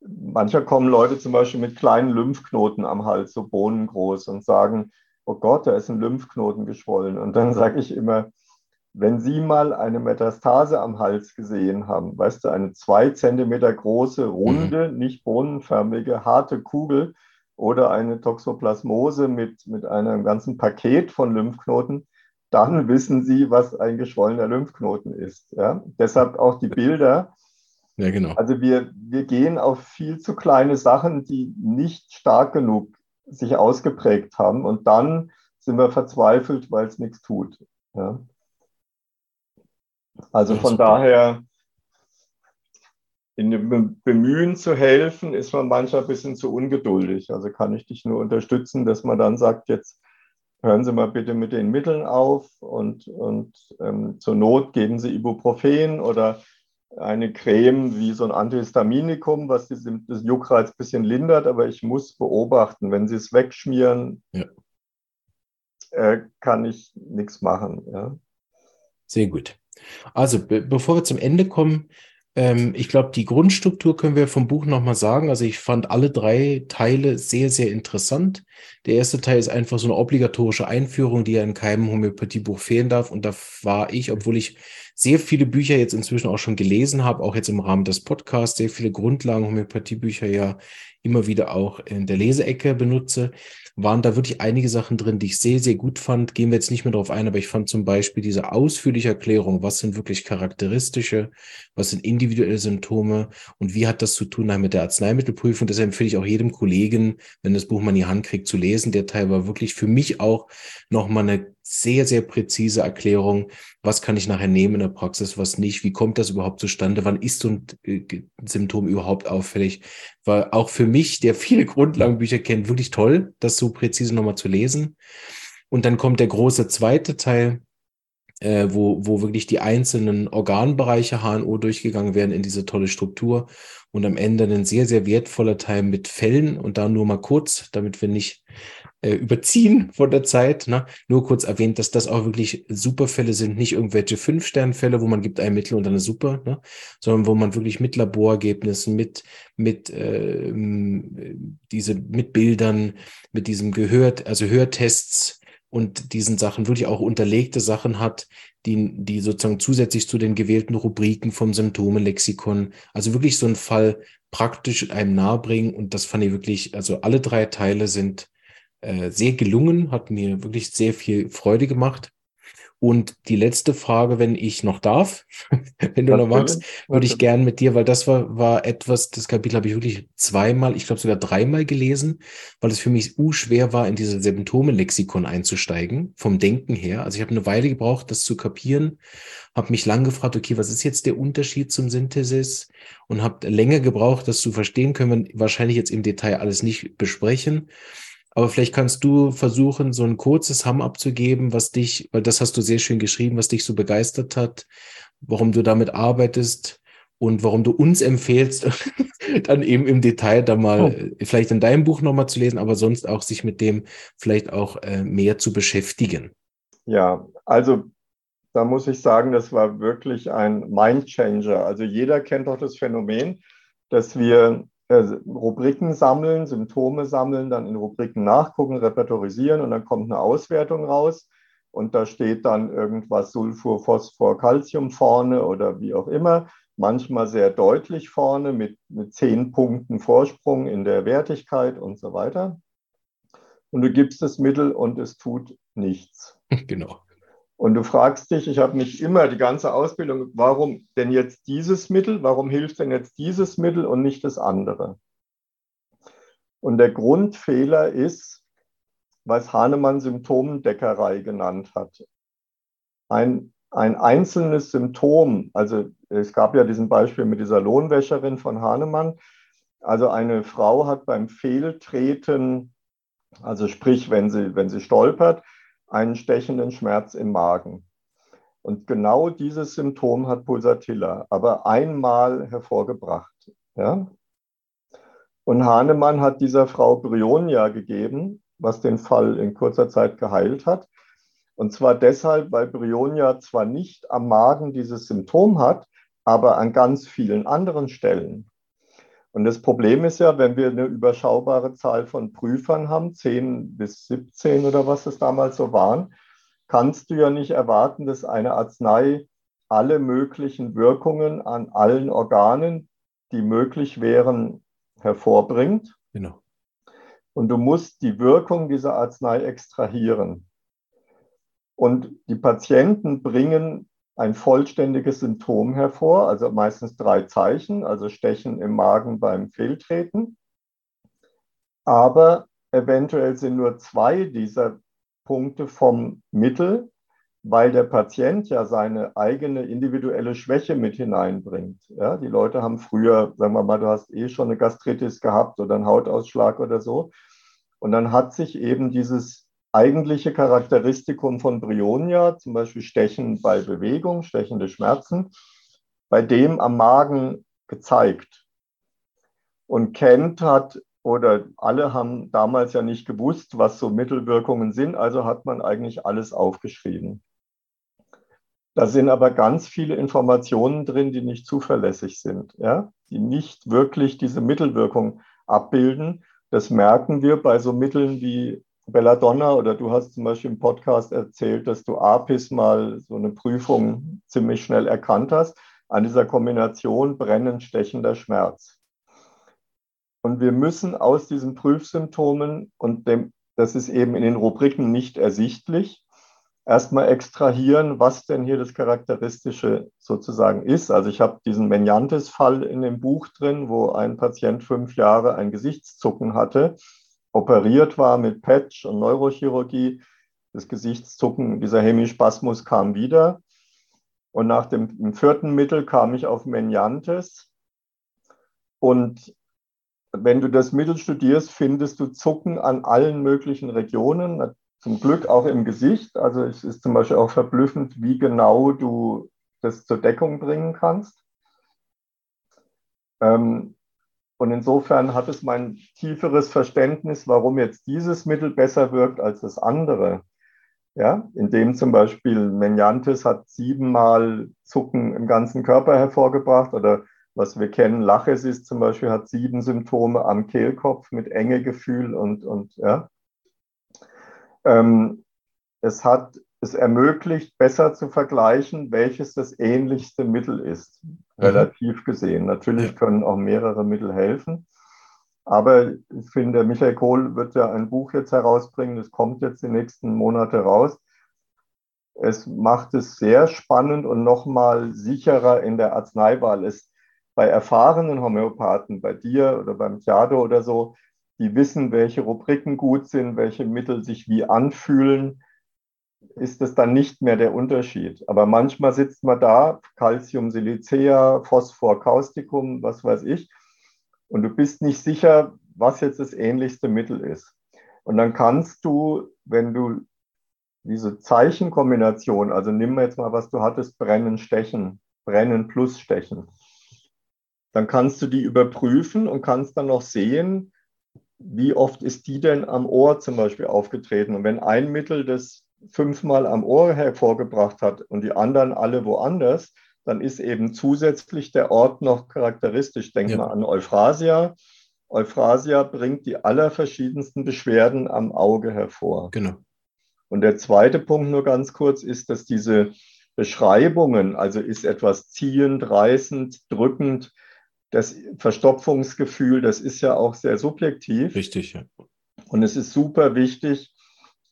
mancher kommen Leute zum Beispiel mit kleinen Lymphknoten am Hals, so bohnengroß, und sagen, oh Gott, da ist ein Lymphknoten geschwollen. Und dann sage ich immer, wenn Sie mal eine Metastase am Hals gesehen haben, weißt du, eine zwei Zentimeter große, runde, mhm. nicht bohnenförmige, harte Kugel oder eine Toxoplasmose mit, mit einem ganzen Paket von Lymphknoten, dann wissen Sie, was ein geschwollener Lymphknoten ist. Ja? Deshalb auch die Bilder. Ja, genau. Also wir, wir gehen auf viel zu kleine Sachen, die nicht stark genug sich ausgeprägt haben und dann sind wir verzweifelt, weil es nichts tut. Ja? Also von daher, in dem Bemühen zu helfen, ist man manchmal ein bisschen zu ungeduldig. Also kann ich dich nur unterstützen, dass man dann sagt, jetzt hören Sie mal bitte mit den Mitteln auf und, und ähm, zur Not geben Sie Ibuprofen oder eine Creme wie so ein Antihistaminikum, was das Juckreiz ein bisschen lindert, aber ich muss beobachten, wenn Sie es wegschmieren, ja. äh, kann ich nichts machen. Ja. Sehr gut. Also, be bevor wir zum Ende kommen, ähm, ich glaube, die Grundstruktur können wir vom Buch nochmal sagen. Also ich fand alle drei Teile sehr, sehr interessant. Der erste Teil ist einfach so eine obligatorische Einführung, die ja in keinem Homöopathiebuch fehlen darf. Und da war ich, obwohl ich sehr viele Bücher jetzt inzwischen auch schon gelesen habe, auch jetzt im Rahmen des Podcasts, sehr viele Grundlagen Homöopathiebücher ja immer wieder auch in der Leseecke benutze, waren da wirklich einige Sachen drin, die ich sehr, sehr gut fand. Gehen wir jetzt nicht mehr darauf ein, aber ich fand zum Beispiel diese ausführliche Erklärung, was sind wirklich charakteristische, was sind individuelle Symptome und wie hat das zu tun mit der Arzneimittelprüfung. Das empfehle ich auch jedem Kollegen, wenn das Buch mal in die Hand kriegt, zu lesen. Der Teil war wirklich für mich auch nochmal eine sehr, sehr präzise Erklärung, was kann ich nachher nehmen in der Praxis, was nicht, wie kommt das überhaupt zustande, wann ist so ein äh, Symptom überhaupt auffällig. War auch für mich, der viele Grundlagenbücher kennt, wirklich toll, das so präzise nochmal zu lesen. Und dann kommt der große zweite Teil, äh, wo, wo wirklich die einzelnen Organbereiche HNO durchgegangen werden in diese tolle Struktur und am Ende ein sehr, sehr wertvoller Teil mit Fällen und da nur mal kurz, damit wir nicht äh, überziehen von der Zeit. Ne? Nur kurz erwähnt, dass das auch wirklich Superfälle sind, nicht irgendwelche Fünf-Stern-Fälle, wo man gibt ein Mittel und dann eine Super, ne? sondern wo man wirklich mit Laborergebnissen, mit, mit äh, diese, mit Bildern, mit diesem Gehört, also Hörtests und diesen Sachen wirklich auch unterlegte Sachen hat, die, die sozusagen zusätzlich zu den gewählten Rubriken vom Symptomelexikon, also wirklich so einen Fall praktisch einem nahebringen. Und das fand ich wirklich, also alle drei Teile sind äh, sehr gelungen, hat mir wirklich sehr viel Freude gemacht. Und die letzte Frage, wenn ich noch darf, wenn du noch magst, würde ich gern mit dir, weil das war, war etwas, das Kapitel habe ich wirklich zweimal, ich glaube sogar dreimal gelesen, weil es für mich u schwer war, in diese Symptome-Lexikon einzusteigen, vom Denken her. Also ich habe eine Weile gebraucht, das zu kapieren, habe mich lang gefragt, okay, was ist jetzt der Unterschied zum Synthesis? Und habe länger gebraucht, das zu verstehen, können wir wahrscheinlich jetzt im Detail alles nicht besprechen. Aber vielleicht kannst du versuchen, so ein kurzes Hamm abzugeben, was dich, weil das hast du sehr schön geschrieben, was dich so begeistert hat, warum du damit arbeitest und warum du uns empfehlst, dann eben im Detail da mal oh. vielleicht in deinem Buch nochmal zu lesen, aber sonst auch sich mit dem vielleicht auch äh, mehr zu beschäftigen. Ja, also da muss ich sagen, das war wirklich ein Mindchanger. Also jeder kennt doch das Phänomen, dass wir äh, Rubriken sammeln, Symptome sammeln, dann in Rubriken nachgucken, repertorisieren und dann kommt eine Auswertung raus und da steht dann irgendwas Sulfur, Phosphor, Calcium vorne oder wie auch immer, manchmal sehr deutlich vorne mit, mit zehn Punkten Vorsprung in der Wertigkeit und so weiter. Und du gibst das Mittel und es tut nichts. Genau. Und du fragst dich, ich habe nicht immer die ganze Ausbildung, warum denn jetzt dieses Mittel, warum hilft denn jetzt dieses Mittel und nicht das andere? Und der Grundfehler ist, was Hahnemann Symptomdeckerei genannt hat. Ein ein einzelnes Symptom, also es gab ja diesen Beispiel mit dieser Lohnwäscherin von Hahnemann, also eine Frau hat beim Fehltreten, also sprich, wenn sie, wenn sie stolpert, einen stechenden Schmerz im Magen. Und genau dieses Symptom hat Pulsatilla, aber einmal hervorgebracht. Ja? Und Hahnemann hat dieser Frau Brionia gegeben, was den Fall in kurzer Zeit geheilt hat. Und zwar deshalb, weil Brionia zwar nicht am Magen dieses Symptom hat, aber an ganz vielen anderen Stellen. Und das Problem ist ja, wenn wir eine überschaubare Zahl von Prüfern haben, 10 bis 17 oder was es damals so waren, kannst du ja nicht erwarten, dass eine Arznei alle möglichen Wirkungen an allen Organen, die möglich wären, hervorbringt. Genau. Und du musst die Wirkung dieser Arznei extrahieren. Und die Patienten bringen ein vollständiges Symptom hervor, also meistens drei Zeichen, also Stechen im Magen beim Fehltreten. Aber eventuell sind nur zwei dieser Punkte vom Mittel, weil der Patient ja seine eigene individuelle Schwäche mit hineinbringt. Ja, die Leute haben früher, sagen wir mal, du hast eh schon eine Gastritis gehabt oder einen Hautausschlag oder so. Und dann hat sich eben dieses eigentliche Charakteristikum von Brionia, zum Beispiel Stechen bei Bewegung, stechende Schmerzen, bei dem am Magen gezeigt. Und Kent hat oder alle haben damals ja nicht gewusst, was so Mittelwirkungen sind, also hat man eigentlich alles aufgeschrieben. Da sind aber ganz viele Informationen drin, die nicht zuverlässig sind, ja? die nicht wirklich diese Mittelwirkung abbilden. Das merken wir bei so Mitteln wie Belladonna oder du hast zum Beispiel im Podcast erzählt, dass du APIS mal so eine Prüfung ziemlich schnell erkannt hast, an dieser Kombination brennend stechender Schmerz. Und wir müssen aus diesen Prüfsymptomen, und dem, das ist eben in den Rubriken nicht ersichtlich, erstmal extrahieren, was denn hier das Charakteristische sozusagen ist. Also ich habe diesen Menyantes-Fall in dem Buch drin, wo ein Patient fünf Jahre ein Gesichtszucken hatte, operiert war mit Patch und Neurochirurgie. Das Gesichtszucken, dieser Hemispasmus kam wieder. Und nach dem vierten Mittel kam ich auf Menyantes. Und wenn du das Mittel studierst, findest du Zucken an allen möglichen Regionen, zum Glück auch im Gesicht. Also es ist zum Beispiel auch verblüffend, wie genau du das zur Deckung bringen kannst. Ähm, und insofern hat es mein tieferes Verständnis, warum jetzt dieses Mittel besser wirkt als das andere. Ja, indem zum Beispiel Menyantis hat siebenmal Zucken im ganzen Körper hervorgebracht oder was wir kennen. Lachesis zum Beispiel hat sieben Symptome am Kehlkopf mit Engegefühl und, und ja. Ähm, es hat es ermöglicht, besser zu vergleichen, welches das ähnlichste Mittel ist, mhm. relativ gesehen. Natürlich können auch mehrere Mittel helfen. Aber ich finde, Michael Kohl wird ja ein Buch jetzt herausbringen, das kommt jetzt die nächsten Monate raus. Es macht es sehr spannend und nochmal sicherer in der Arzneiwahl. Es bei erfahrenen Homöopathen, bei dir oder beim Tiado oder so, die wissen, welche Rubriken gut sind, welche Mittel sich wie anfühlen, ist es dann nicht mehr der Unterschied. Aber manchmal sitzt man da, Calcium, Silicea, Phosphor, Causticum, was weiß ich, und du bist nicht sicher, was jetzt das ähnlichste Mittel ist. Und dann kannst du, wenn du diese Zeichenkombination, also nimm jetzt mal, was du hattest, Brennen, Stechen, Brennen plus Stechen dann kannst du die überprüfen und kannst dann noch sehen, wie oft ist die denn am Ohr zum Beispiel aufgetreten. Und wenn ein Mittel das fünfmal am Ohr hervorgebracht hat und die anderen alle woanders, dann ist eben zusätzlich der Ort noch charakteristisch. Denk ja. mal an Euphrasia. Euphrasia bringt die allerverschiedensten Beschwerden am Auge hervor. Genau. Und der zweite Punkt nur ganz kurz ist, dass diese Beschreibungen, also ist etwas ziehend, reißend, drückend, das Verstopfungsgefühl, das ist ja auch sehr subjektiv. Richtig, ja. Und es ist super wichtig,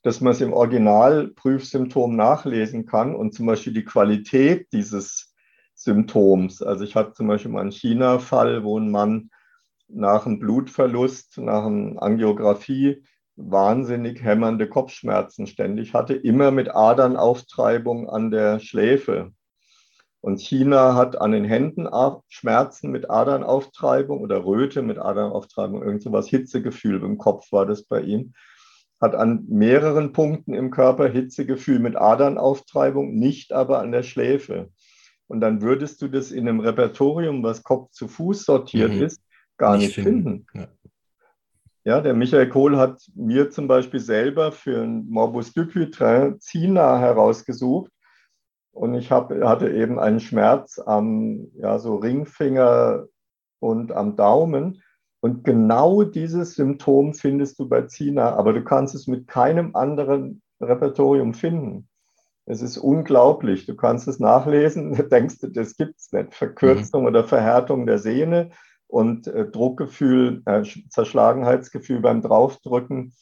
dass man es im Originalprüfsymptom nachlesen kann und zum Beispiel die Qualität dieses Symptoms. Also ich hatte zum Beispiel mal einen China-Fall, wo ein Mann nach einem Blutverlust, nach einer Angiografie wahnsinnig hämmernde Kopfschmerzen ständig hatte, immer mit Adernauftreibung an der Schläfe. Und China hat an den Händen Schmerzen mit Adernauftreibung oder Röte mit Adernauftreibung, irgend sowas, Hitzegefühl im Kopf war das bei ihm. Hat an mehreren Punkten im Körper Hitzegefühl mit Adernauftreibung, nicht aber an der Schläfe. Und dann würdest du das in einem Repertorium, was Kopf zu Fuß sortiert mhm. ist, gar nicht, nicht finden. finden. Ja. Ja, der Michael Kohl hat mir zum Beispiel selber für ein Morbus Dupuytren Zina herausgesucht. Und ich hab, hatte eben einen Schmerz am ja, so Ringfinger und am Daumen. Und genau dieses Symptom findest du bei Zina, aber du kannst es mit keinem anderen Repertorium finden. Es ist unglaublich. Du kannst es nachlesen, denkst du, das gibt es nicht. Verkürzung mhm. oder Verhärtung der Sehne und äh, Druckgefühl, äh, Zerschlagenheitsgefühl beim Draufdrücken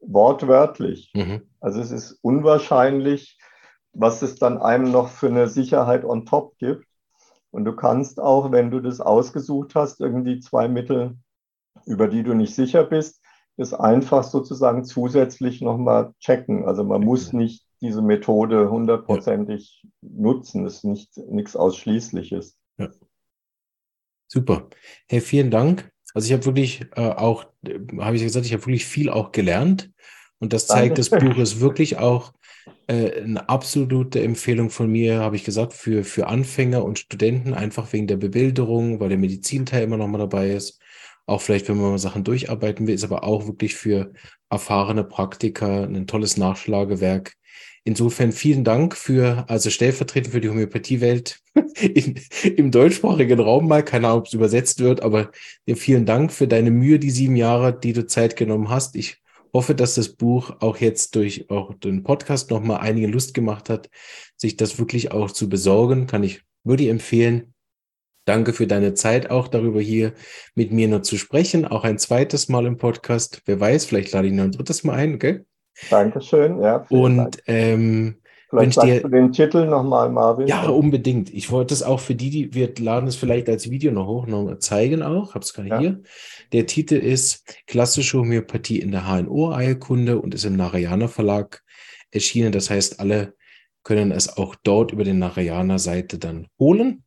wortwörtlich. Mhm. Also es ist unwahrscheinlich, was es dann einem noch für eine Sicherheit on top gibt. Und du kannst auch, wenn du das ausgesucht hast, irgendwie zwei Mittel, über die du nicht sicher bist, das einfach sozusagen zusätzlich nochmal checken. Also man muss nicht diese Methode hundertprozentig ja. nutzen. Das ist nicht, nichts Ausschließliches. Ja. Super. Hey, vielen Dank. Also ich habe wirklich äh, auch, äh, habe ich gesagt, ich habe wirklich viel auch gelernt. Und das zeigt, das Buch ist wirklich auch äh, eine absolute Empfehlung von mir, habe ich gesagt, für, für Anfänger und Studenten, einfach wegen der Bebilderung, weil der Medizinteil immer noch mal dabei ist. Auch vielleicht, wenn man mal Sachen durcharbeiten will, ist aber auch wirklich für erfahrene Praktiker ein tolles Nachschlagewerk, Insofern vielen Dank für, also stellvertretend für die Homöopathiewelt im deutschsprachigen Raum mal, keine Ahnung, ob es übersetzt wird, aber vielen Dank für deine Mühe, die sieben Jahre, die du Zeit genommen hast. Ich hoffe, dass das Buch auch jetzt durch auch den Podcast nochmal einige Lust gemacht hat, sich das wirklich auch zu besorgen. Kann ich, würde empfehlen. Danke für deine Zeit, auch darüber hier mit mir noch zu sprechen. Auch ein zweites Mal im Podcast. Wer weiß, vielleicht lade ich noch ein drittes Mal ein, okay? Dankeschön, ja. Und ähm, Vielleicht sagst dir, du den Titel nochmal, Marvin. Ja, unbedingt. Ich wollte es auch für die, die wir laden es vielleicht als Video noch hoch noch zeigen auch. Hab's gerade ja. hier. Der Titel ist Klassische Homöopathie in der HNO-Eilkunde und ist im Narayana Verlag erschienen. Das heißt, alle können es auch dort über den Narayana Seite dann holen.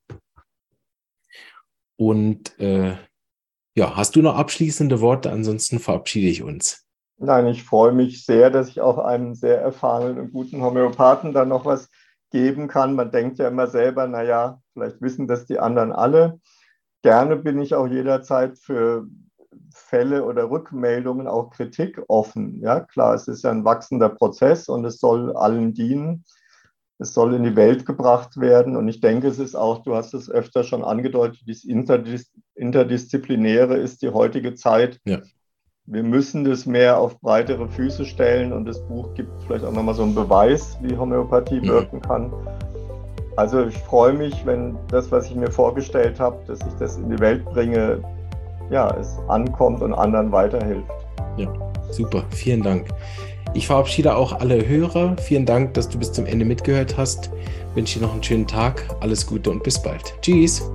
Und äh, ja, hast du noch abschließende Worte? Ansonsten verabschiede ich uns. Nein, ich freue mich sehr, dass ich auch einem sehr erfahrenen und guten Homöopathen dann noch was geben kann. Man denkt ja immer selber, naja, vielleicht wissen das die anderen alle. Gerne bin ich auch jederzeit für Fälle oder Rückmeldungen, auch Kritik offen. Ja, klar, es ist ja ein wachsender Prozess und es soll allen dienen. Es soll in die Welt gebracht werden. Und ich denke, es ist auch, du hast es öfter schon angedeutet, dieses Interdisziplinäre ist die heutige Zeit. Ja wir müssen das mehr auf breitere Füße stellen und das Buch gibt vielleicht auch nochmal so einen Beweis, wie Homöopathie mhm. wirken kann. Also ich freue mich, wenn das, was ich mir vorgestellt habe, dass ich das in die Welt bringe, ja, es ankommt und anderen weiterhilft. Ja, super, vielen Dank. Ich verabschiede auch alle Hörer. Vielen Dank, dass du bis zum Ende mitgehört hast. Ich wünsche dir noch einen schönen Tag. Alles Gute und bis bald. Tschüss.